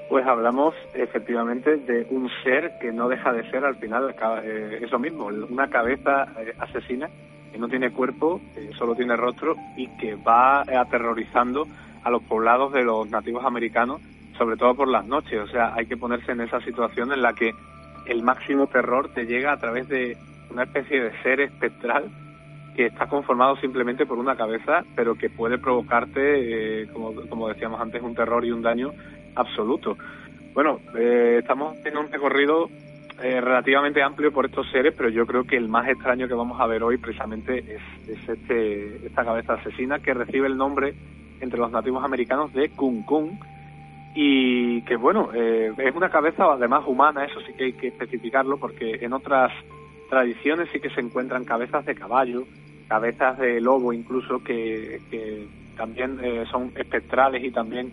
Pues hablamos efectivamente de un ser que no deja de ser al final eh, eso mismo, una cabeza eh, asesina que no tiene cuerpo, solo tiene rostro y que va aterrorizando a los poblados de los nativos americanos, sobre todo por las noches. O sea, hay que ponerse en esa situación en la que el máximo terror te llega a través de una especie de ser espectral que está conformado simplemente por una cabeza, pero que puede provocarte, eh, como, decíamos antes, un terror y un daño absoluto. Bueno, eh, estamos en un recorrido eh, relativamente amplio por estos seres, pero yo creo que el más extraño que vamos a ver hoy precisamente es, este, esta cabeza asesina que recibe el nombre entre los nativos americanos de Kun Kun y que bueno, es una cabeza además humana, eso sí que hay que especificarlo porque en otras tradiciones sí que se encuentran cabezas de caballo, cabezas de lobo incluso que, también eh, son espectrales y también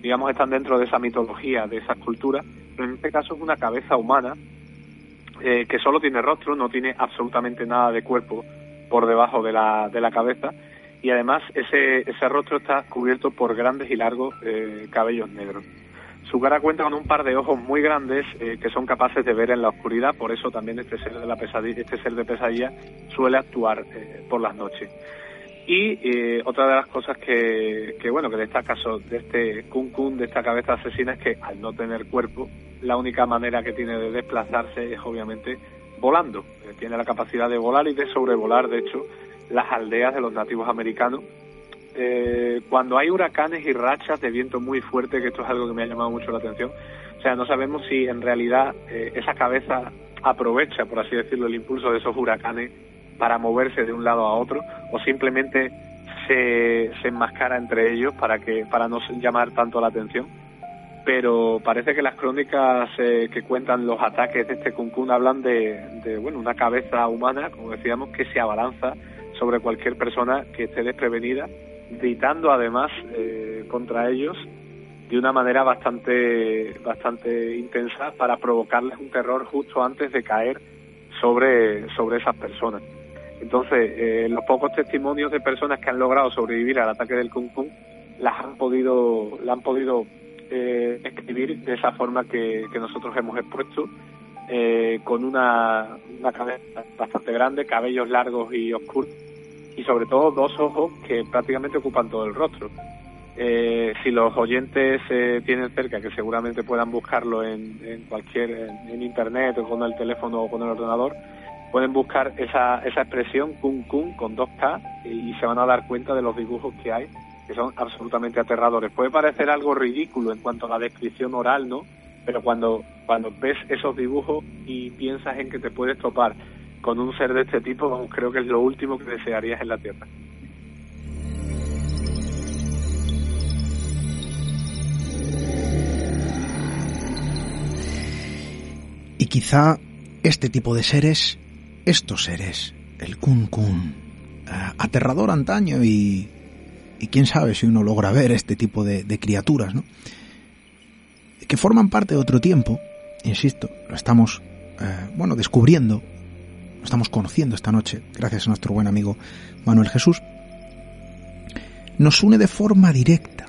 digamos están dentro de esa mitología, de esa cultura, pero en este caso es una cabeza humana eh, que solo tiene rostro, no tiene absolutamente nada de cuerpo por debajo de la, de la cabeza y además ese, ese rostro está cubierto por grandes y largos eh, cabellos negros. Su cara cuenta con un par de ojos muy grandes eh, que son capaces de ver en la oscuridad, por eso también este ser de la pesadilla, este ser de pesadilla suele actuar eh, por las noches. Y eh, otra de las cosas que, que, bueno, que de caso, de este Kun Kun, de esta cabeza asesina, es que al no tener cuerpo, la única manera que tiene de desplazarse es obviamente volando. tiene la capacidad de volar y de sobrevolar, de hecho, las aldeas de los nativos americanos eh, cuando hay huracanes y rachas de viento muy fuerte, que esto es algo que me ha llamado mucho la atención, o sea, no sabemos si en realidad eh, esa cabeza aprovecha, por así decirlo, el impulso de esos huracanes para moverse de un lado a otro o simplemente se, se enmascara entre ellos para que para no llamar tanto la atención. Pero parece que las crónicas eh, que cuentan los ataques de este Kun hablan de, de bueno una cabeza humana, como decíamos, que se abalanza sobre cualquier persona que esté desprevenida gritando además eh, contra ellos de una manera bastante bastante intensa para provocarles un terror justo antes de caer sobre sobre esas personas. Entonces, eh, los pocos testimonios de personas que han logrado sobrevivir al ataque del Kung Fu las han podido la han podido eh, escribir de esa forma que, que nosotros hemos expuesto, con una, una cabeza bastante grande, cabellos largos y oscuros y sobre todo dos ojos que prácticamente ocupan todo el rostro. Eh, si los oyentes eh, tienen cerca, que seguramente puedan buscarlo en, en cualquier, en, internet o con el teléfono o con el ordenador, pueden buscar esa, esa expresión kun kun con dos K y, se van a dar cuenta de los dibujos que hay, que son absolutamente aterradores. Puede parecer algo ridículo en cuanto a la descripción oral, ¿no? Pero cuando, cuando ves esos dibujos y piensas en que te puedes topar con un ser de este tipo, creo que es lo último que desearías en la Tierra. Y quizá este tipo de seres, estos seres, el Kun Kun, eh, aterrador antaño y, y quién sabe si uno logra ver este tipo de, de criaturas, ¿no? Que forman parte de otro tiempo, insisto, lo estamos, eh, bueno, descubriendo lo estamos conociendo esta noche, gracias a nuestro buen amigo Manuel Jesús, nos une de forma directa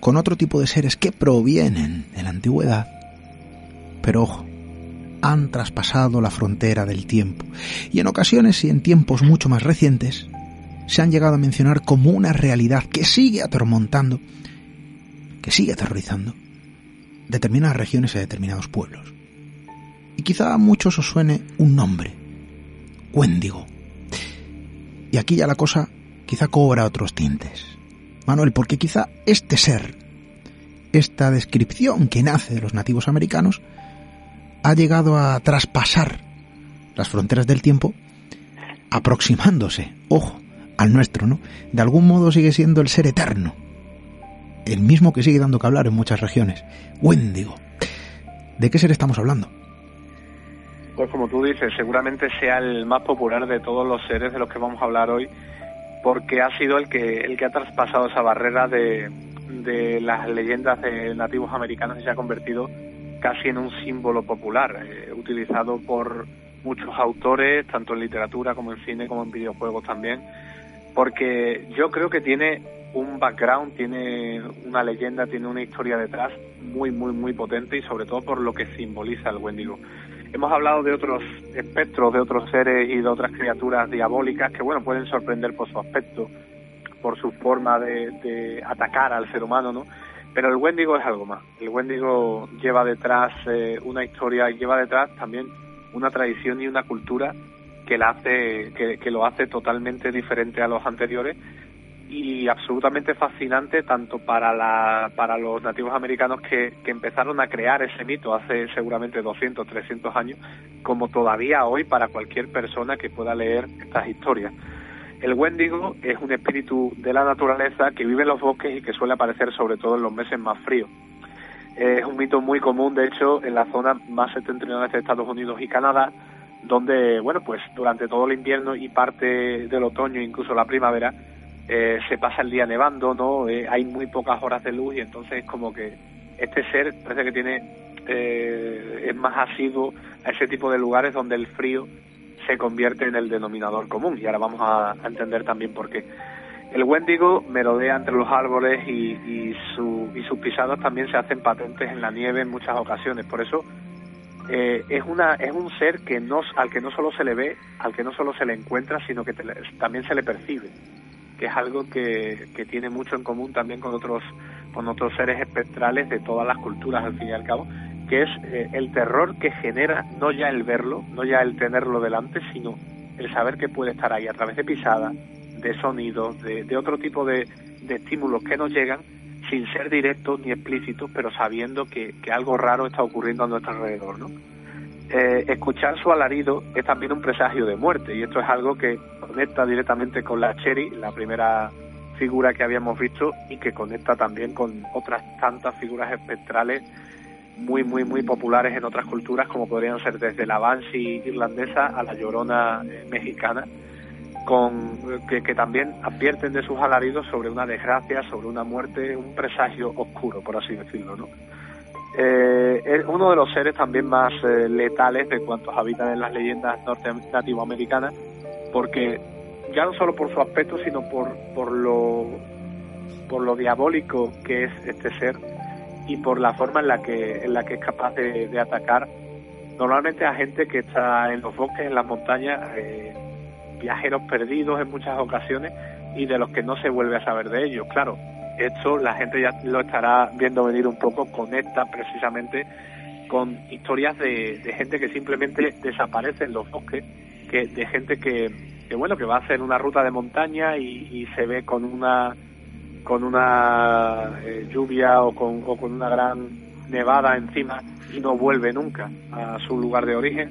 con otro tipo de seres que provienen de la antigüedad, pero ojo, han traspasado la frontera del tiempo y en ocasiones y en tiempos mucho más recientes se han llegado a mencionar como una realidad que sigue atormontando, que sigue aterrorizando determinadas regiones y determinados pueblos. Y quizá a muchos os suene un nombre, Wendigo. Y aquí ya la cosa quizá cobra otros tintes. Manuel, porque quizá este ser, esta descripción que nace de los nativos americanos, ha llegado a traspasar las fronteras del tiempo, aproximándose, ojo, al nuestro, ¿no? De algún modo sigue siendo el ser eterno, el mismo que sigue dando que hablar en muchas regiones. Wendigo. ¿De qué ser estamos hablando? Pues como tú dices, seguramente sea el más popular de todos los seres de los que vamos a hablar hoy, porque ha sido el que el que ha traspasado esa barrera de, de las leyendas de nativos americanos y se ha convertido casi en un símbolo popular, eh, utilizado por muchos autores, tanto en literatura como en cine, como en videojuegos también, porque yo creo que tiene un background, tiene una leyenda, tiene una historia detrás muy, muy, muy potente y sobre todo por lo que simboliza el Wendigo. Hemos hablado de otros espectros, de otros seres y de otras criaturas diabólicas que, bueno, pueden sorprender por su aspecto, por su forma de, atacar al ser humano, ¿no? Pero el Wendigo es algo más. El Wendigo lleva detrás eh, una historia y lleva detrás también una tradición y una cultura que, la hace, que, lo hace totalmente diferente a los anteriores y absolutamente fascinante tanto para, la, para los nativos americanos que, que, empezaron a crear ese mito hace seguramente 200, 300 años, como todavía hoy para cualquier persona que pueda leer estas historias. El Wendigo es un espíritu de la naturaleza que vive en los bosques y que suele aparecer sobre todo en los meses más fríos. Es un mito muy común, de hecho, en la zona más septentrional de Estados Unidos y Canadá, donde, bueno, pues durante todo el invierno y parte del otoño, incluso la primavera, eh, se pasa el día nevando, ¿no? Eh, hay muy pocas horas de luz y entonces como que este ser parece que tiene eh, es más asiduo a ese tipo de lugares donde el frío se convierte en el denominador común y ahora vamos a, entender también por qué. El Wendigo merodea entre los árboles y, y, su, y sus pisadas también se hacen patentes en la nieve en muchas ocasiones. Por eso eh, es una es un ser que no al que no solo se le ve, al que no solo se le encuentra, sino que también se le percibe, que es algo que, que tiene mucho en común también con otros con otros seres espectrales de todas las culturas al fin y al cabo, que es eh, el terror que genera no ya el verlo, no ya el tenerlo delante, sino el saber que puede estar ahí a través de pisadas, de sonidos, de, de otro tipo de, de estímulos que nos llegan sin ser directos ni explícitos, pero sabiendo que, algo raro está ocurriendo a nuestro alrededor, ¿no? Eh, escuchar su alarido es también un presagio de muerte y esto es algo que conecta directamente con la Cherry, la primera figura que habíamos visto y que conecta también con otras tantas figuras espectrales muy muy muy populares en otras culturas como podrían ser desde la Banshee irlandesa a la Llorona eh, mexicana con, que, también advierten de sus alaridos sobre una desgracia, sobre una muerte, un presagio oscuro, por así decirlo, ¿no? Eh, es uno de los seres también más eh, letales de cuantos habitan en las leyendas norte nativoamericanas, porque ya no solo por su aspecto, sino por, por lo por lo diabólico que es este ser y por la forma en la que en la que es capaz de, atacar normalmente a gente que está en los bosques, en las montañas, eh, viajeros perdidos en muchas ocasiones y de los que no se vuelve a saber de ellos. Claro, esto la gente ya lo estará viendo venir un poco, conecta precisamente con historias de, gente que simplemente desaparece en los bosques, que de gente que, que bueno que va a hacer una ruta de montaña y, se ve con una con una eh, lluvia o con, o con una gran nevada encima y no vuelve nunca a su lugar de origen.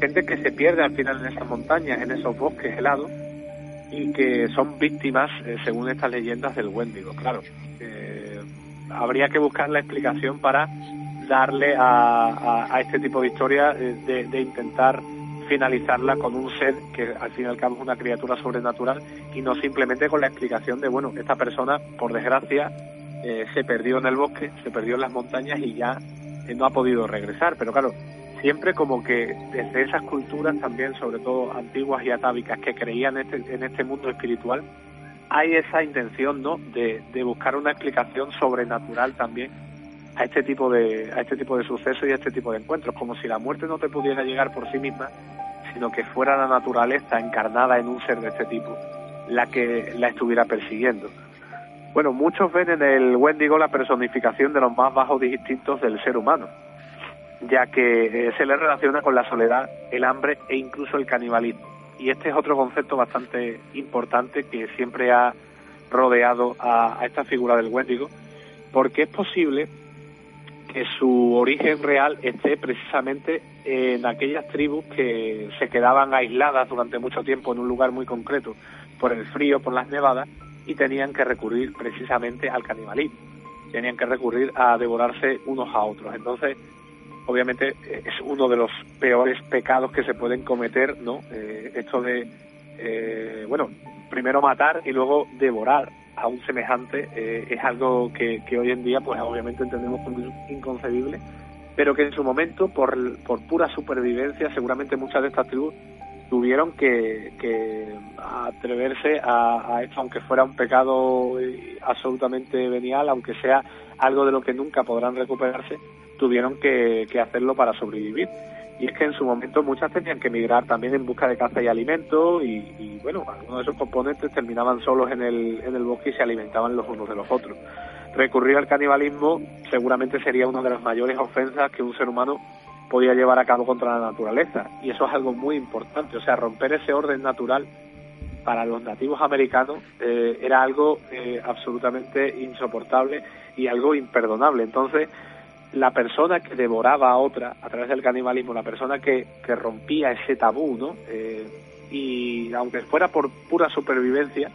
Gente que se pierde al final en esas montañas, en esos bosques helados y que son víctimas, eh, según estas leyendas, del Wendigo. Claro, eh, habría que buscar la explicación para darle a, este tipo de historia, eh, de, intentar finalizarla con un ser que al fin y al cabo es una criatura sobrenatural y no simplemente con la explicación de, bueno, esta persona, por desgracia, se perdió en el bosque, se perdió en las montañas y ya no ha podido regresar. Pero claro, siempre como que desde esas culturas también, sobre todo antiguas y atávicas, que creían este, en este mundo espiritual, hay esa intención, ¿no?, de, buscar una explicación sobrenatural también a este tipo de a este tipo de sucesos y a este tipo de encuentros, como si la muerte no te pudiera llegar por sí misma, sino que fuera la naturaleza encarnada en un ser de este tipo la que la estuviera persiguiendo. Bueno, muchos ven en el Wendigo la personificación de los más bajos instintos del ser humano, ya que eh, se le relaciona con la soledad, el hambre e incluso el canibalismo. Y este es otro concepto bastante importante que siempre ha rodeado a, esta figura del Wendigo, porque es posible que que su origen real esté precisamente en aquellas tribus que se quedaban aisladas durante mucho tiempo en un lugar muy concreto por el frío, por las nevadas, y tenían que recurrir precisamente al canibalismo. Tenían que recurrir a devorarse unos a otros. Entonces, obviamente, es uno de los peores pecados que se pueden cometer, ¿no? Eh, esto de, eh, bueno, primero matar y luego devorar a un semejante eh, es algo que, hoy en día, pues obviamente entendemos como inconcebible, pero que en su momento, por, por pura supervivencia, seguramente muchas de estas tribus tuvieron que, atreverse a, esto, aunque fuera un pecado eh, absolutamente venial, aunque sea algo de lo que nunca podrán recuperarse, tuvieron que, hacerlo para sobrevivir. Y es que en su momento muchas tenían que emigrar también en busca de caza y alimento y, bueno, algunos de esos componentes terminaban solos en el, en el bosque y se alimentaban los unos de los otros. Recurrir al canibalismo seguramente sería una de las mayores ofensas que un ser humano podía llevar a cabo contra la naturaleza. Y eso es algo muy importante. O sea, romper ese orden natural para los nativos americanos eh, era algo eh, absolutamente insoportable y algo imperdonable. Entonces, la persona que devoraba a otra a través del canibalismo, la persona que, que rompía ese tabú, ¿no? Eh, y aunque fuera por pura supervivencia,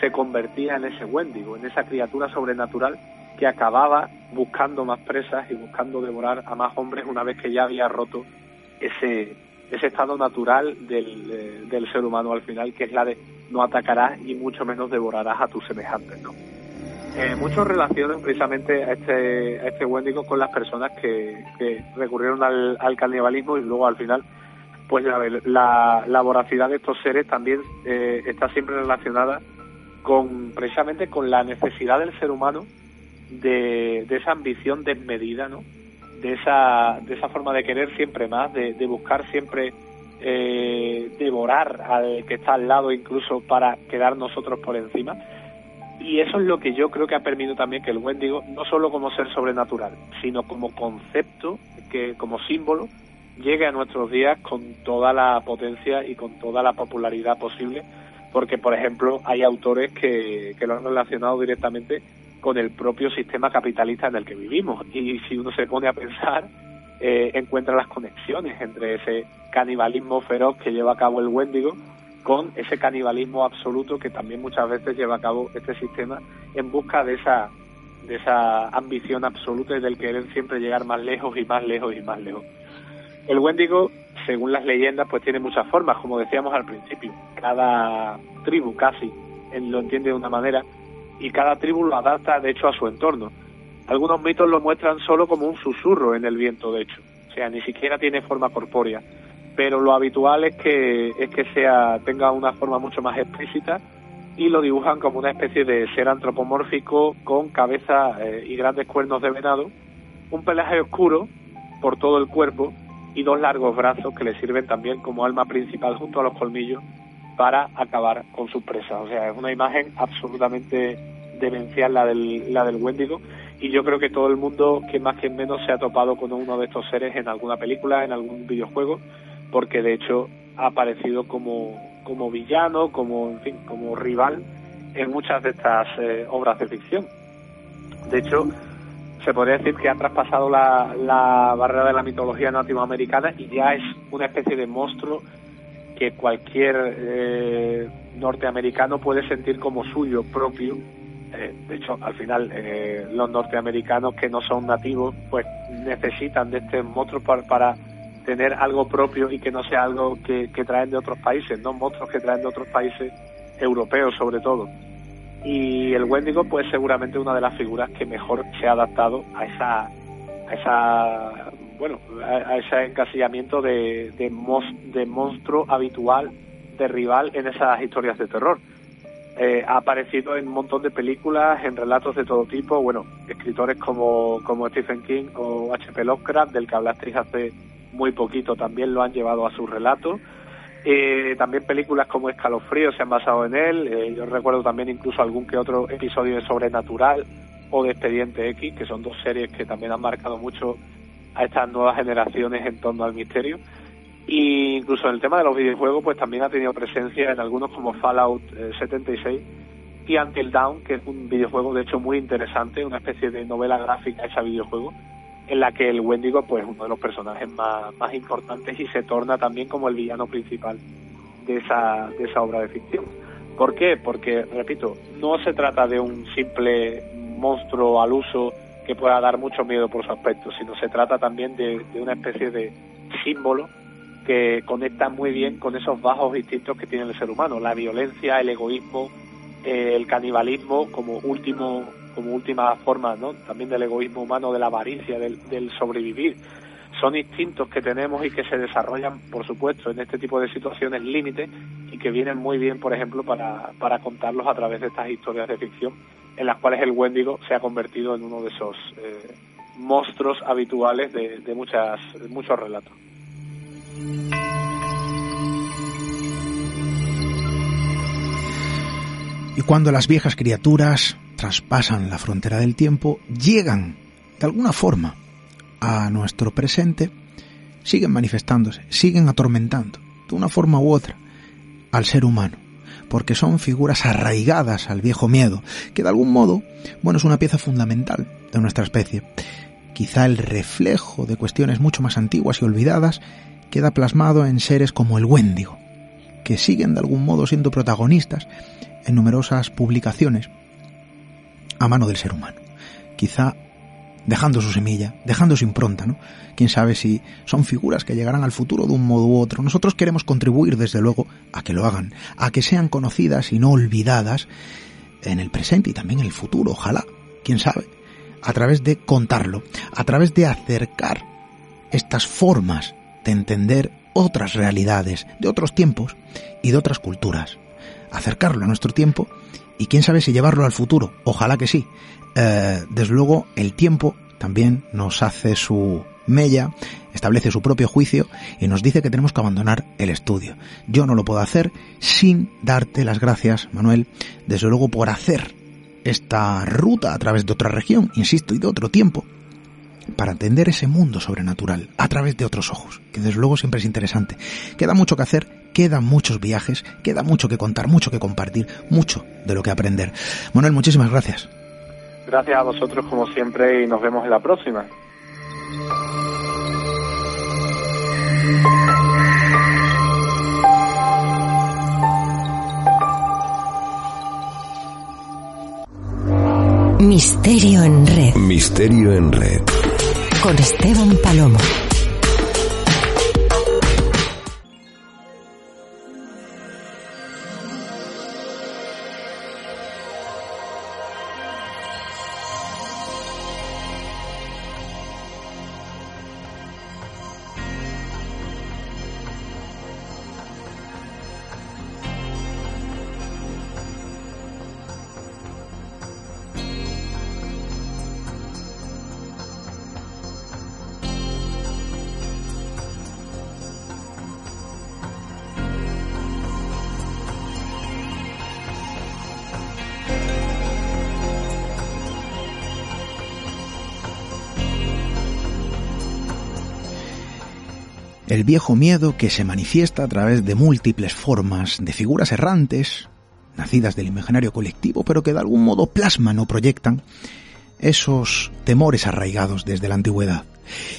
se convertía en ese Wendigo, en esa criatura sobrenatural que acababa buscando más presas y buscando devorar a más hombres una vez que ya había roto ese, ese estado natural del, eh, del ser humano al final, que es la de no atacarás y mucho menos devorarás a tus semejantes, ¿no? Eh, muchos relacionan precisamente a este, a este Wendigo con las personas que, recurrieron al, al, canibalismo y luego al final, pues la, la, voracidad de estos seres también eh, está siempre relacionada con precisamente con la necesidad del ser humano de, esa ambición desmedida, ¿no? De esa, de esa forma de querer siempre más, de, buscar siempre eh, devorar al que está al lado incluso para quedar nosotros por encima. Y eso es lo que yo creo que ha permitido también que el Wendigo, no solo como ser sobrenatural, sino como concepto, que como símbolo, llegue a nuestros días con toda la potencia y con toda la popularidad posible, porque, por ejemplo, hay autores que, que lo han relacionado directamente con el propio sistema capitalista en el que vivimos. Y si uno se pone a pensar, eh, encuentra las conexiones entre ese canibalismo feroz que lleva a cabo el Wendigo con ese canibalismo absoluto que también muchas veces lleva a cabo este sistema en busca de esa de esa ambición absoluta y del querer siempre llegar más lejos y más lejos y más lejos. El Wendigo, según las leyendas, pues tiene muchas formas, como decíamos al principio. Cada tribu casi lo entiende de una manera y cada tribu lo adapta de hecho a su entorno. Algunos mitos lo muestran solo como un susurro en el viento, de hecho, o sea, ni siquiera tiene forma corpórea, pero lo habitual es que es que sea tenga una forma mucho más explícita y lo dibujan como una especie de ser antropomórfico con cabeza eh, y grandes cuernos de venado, un pelaje oscuro por todo el cuerpo y dos largos brazos que le sirven también como alma principal junto a los colmillos para acabar con sus presas. O sea, es una imagen absolutamente demencial la del, la del Wendigo y yo creo que todo el mundo, que más que menos, se ha topado con uno de estos seres en alguna película, en algún videojuego, porque de hecho ha aparecido como, como villano, como, en fin, como rival en muchas de estas eh, obras de ficción. De hecho, se podría decir que ha traspasado la, la barrera de la mitología latinoamericana y ya es una especie de monstruo que cualquier eh, norteamericano puede sentir como suyo propio. Eh, de hecho, al final, eh, los norteamericanos que no son nativos, pues necesitan de este monstruo para, tener algo propio y que no sea algo que, traen de otros países, no monstruos que traen de otros países europeos sobre todo. Y el Wendigo, pues seguramente una de las figuras que mejor se ha adaptado a esa, a esa bueno, a, ese encasillamiento de, monstruo habitual, de rival en esas historias de terror. Eh, ha aparecido en un montón de películas, en relatos de todo tipo, bueno, escritores como, como Stephen King o H.P. Lovecraft, del que hablasteis hace muy poquito, también lo han llevado a sus relatos. Eh, también películas como Escalofrío se han basado en él. Eh, yo recuerdo también incluso algún que otro episodio de Sobrenatural o de Expediente X, que son dos series que también han marcado mucho a estas nuevas generaciones en torno al misterio. Y incluso en el tema de los videojuegos, pues también ha tenido presencia en algunos como Fallout 76 eh, y Until Dawn, que es un videojuego de hecho muy interesante, una especie de novela gráfica hecha videojuego, en la que el Wendigo pues uno de los personajes más, importantes y se torna también como el villano principal de esa, de esa obra de ficción. ¿Por qué? Porque, repito, no se trata de un simple monstruo al uso que pueda dar mucho miedo por su aspecto, sino se trata también de, una especie de símbolo que conecta muy bien con esos bajos instintos que tiene el ser humano, la violencia, el egoísmo, eh, el canibalismo como último como última forma ¿no? también del egoísmo humano, de la avaricia, del, sobrevivir. Son instintos que tenemos y que se desarrollan, por supuesto, en este tipo de situaciones límite y que vienen muy bien, por ejemplo, para, para contarlos a través de estas historias de ficción en las cuales el Wendigo se ha convertido en uno de esos eh, monstruos habituales de, de, muchas, de muchos relatos. Y cuando las viejas criaturas traspasan la frontera del tiempo, llegan de alguna forma a nuestro presente, siguen manifestándose, siguen atormentando, de una forma u otra, al ser humano, porque son figuras arraigadas al viejo miedo, que de algún modo, bueno, es una pieza fundamental de nuestra especie. Quizá el reflejo de cuestiones mucho más antiguas y olvidadas queda plasmado en seres como el Wendigo, que siguen de algún modo siendo protagonistas en numerosas publicaciones a mano del ser humano. Quizá dejando su semilla, dejando su impronta, ¿no? Quién sabe si son figuras que llegarán al futuro de un modo u otro. Nosotros queremos contribuir, desde luego, a que lo hagan, a que sean conocidas y no olvidadas en el presente y también en el futuro, ojalá, quién sabe, a través de contarlo, a través de acercar estas formas de entender otras realidades, de otros tiempos y de otras culturas. Acercarlo a nuestro tiempo y quién sabe si llevarlo al futuro. Ojalá que sí. Eh, desde luego, el tiempo también nos hace su mella, establece su propio juicio y nos dice que tenemos que abandonar el estudio. Yo no lo puedo hacer sin darte las gracias, Manuel, desde luego por hacer esta ruta a través de otra región, insisto, y de otro tiempo, para entender ese mundo sobrenatural a través de otros ojos, que desde luego siempre es interesante. Queda mucho que hacer, quedan muchos viajes, queda mucho que contar, mucho que compartir, mucho de lo que aprender. Manuel, muchísimas gracias. Gracias a vosotros como siempre y nos vemos en la próxima. Misterio en red. Misterio en red con Esteban Palomo. El viejo miedo que se manifiesta a través de múltiples formas, de figuras errantes, nacidas del imaginario colectivo, pero que de algún modo plasman o proyectan esos temores arraigados desde la antigüedad.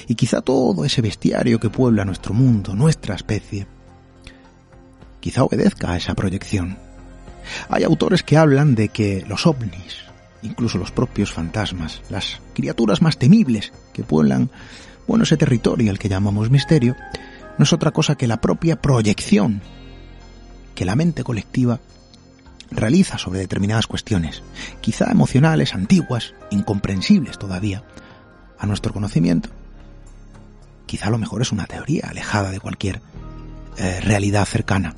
Y quizá todo ese bestiario que puebla nuestro mundo, nuestra especie, quizá obedezca a esa proyección. Hay autores que hablan de que los ovnis, incluso los propios fantasmas, las criaturas más temibles que pueblan bueno, ese territorio al que llamamos misterio no es otra cosa que la propia proyección que la mente colectiva realiza sobre determinadas cuestiones, quizá emocionales, antiguas, incomprensibles todavía a nuestro conocimiento. Quizá a lo mejor es una teoría alejada de cualquier eh, realidad cercana.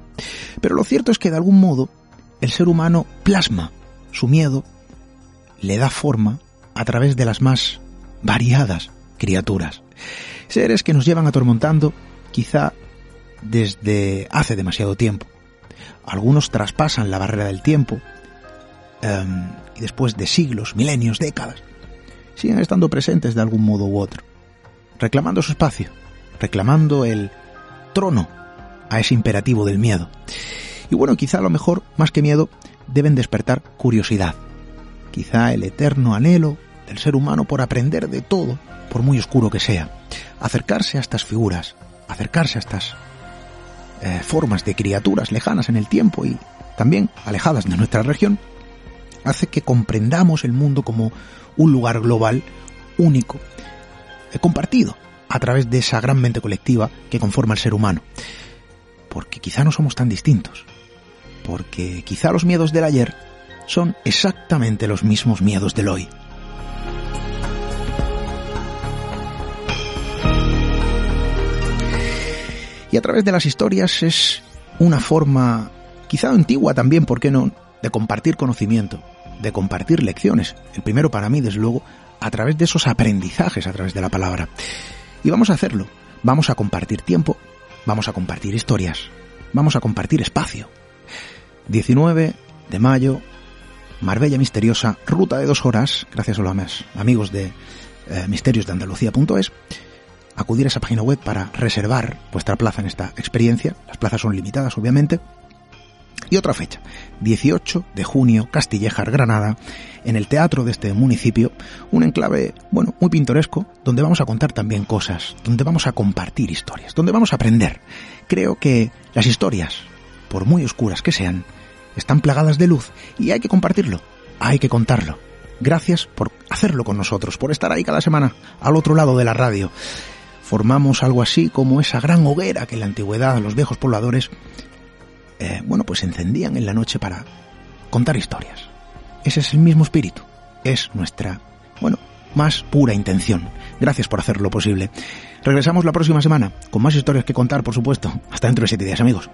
Pero lo cierto es que de algún modo el ser humano plasma su miedo, le da forma a través de las más variadas criaturas. Seres que nos llevan atormentando quizá desde hace demasiado tiempo. Algunos traspasan la barrera del tiempo em, y después de siglos, milenios, décadas, siguen estando presentes de algún modo u otro, reclamando su espacio, reclamando el trono a ese imperativo del miedo. Y bueno, quizá a lo mejor, más que miedo, deben despertar curiosidad, quizá el eterno anhelo del ser humano por aprender de todo, por muy oscuro que sea. Acercarse a estas figuras, acercarse a estas eh, formas de criaturas lejanas en el tiempo y también alejadas de nuestra región, hace que comprendamos el mundo como un lugar global, único, eh, compartido a través de esa gran mente colectiva que conforma el ser humano. Porque quizá no somos tan distintos, porque quizá los miedos del ayer son exactamente los mismos miedos del hoy. Y a través de las historias es una forma, quizá antigua también, ¿por qué no?, de compartir conocimiento, de compartir lecciones. El primero para mí, desde luego, a través de esos aprendizajes, a través de la palabra. Y vamos a hacerlo. Vamos a compartir tiempo, vamos a compartir historias, vamos a compartir espacio. 19 de mayo, Marbella Misteriosa, ruta de dos horas, gracias a los amigos de eh, misteriosdeandalucía.es acudir a esa página web para reservar vuestra plaza en esta experiencia. Las plazas son limitadas, obviamente. Y otra fecha, 18 de junio, Castillejar, Granada, en el teatro de este municipio, un enclave, bueno, muy pintoresco, donde vamos a contar también cosas, donde vamos a compartir historias, donde vamos a aprender. Creo que las historias, por muy oscuras que sean, están plagadas de luz y hay que compartirlo, hay que contarlo. Gracias por hacerlo con nosotros, por estar ahí cada semana al otro lado de la radio formamos algo así como esa gran hoguera que en la antigüedad los viejos pobladores, eh, bueno, pues encendían en la noche para contar historias. Ese es el mismo espíritu, es nuestra, bueno, más pura intención. Gracias por hacerlo posible. Regresamos la próxima semana con más historias que contar, por supuesto. Hasta dentro de siete días, amigos.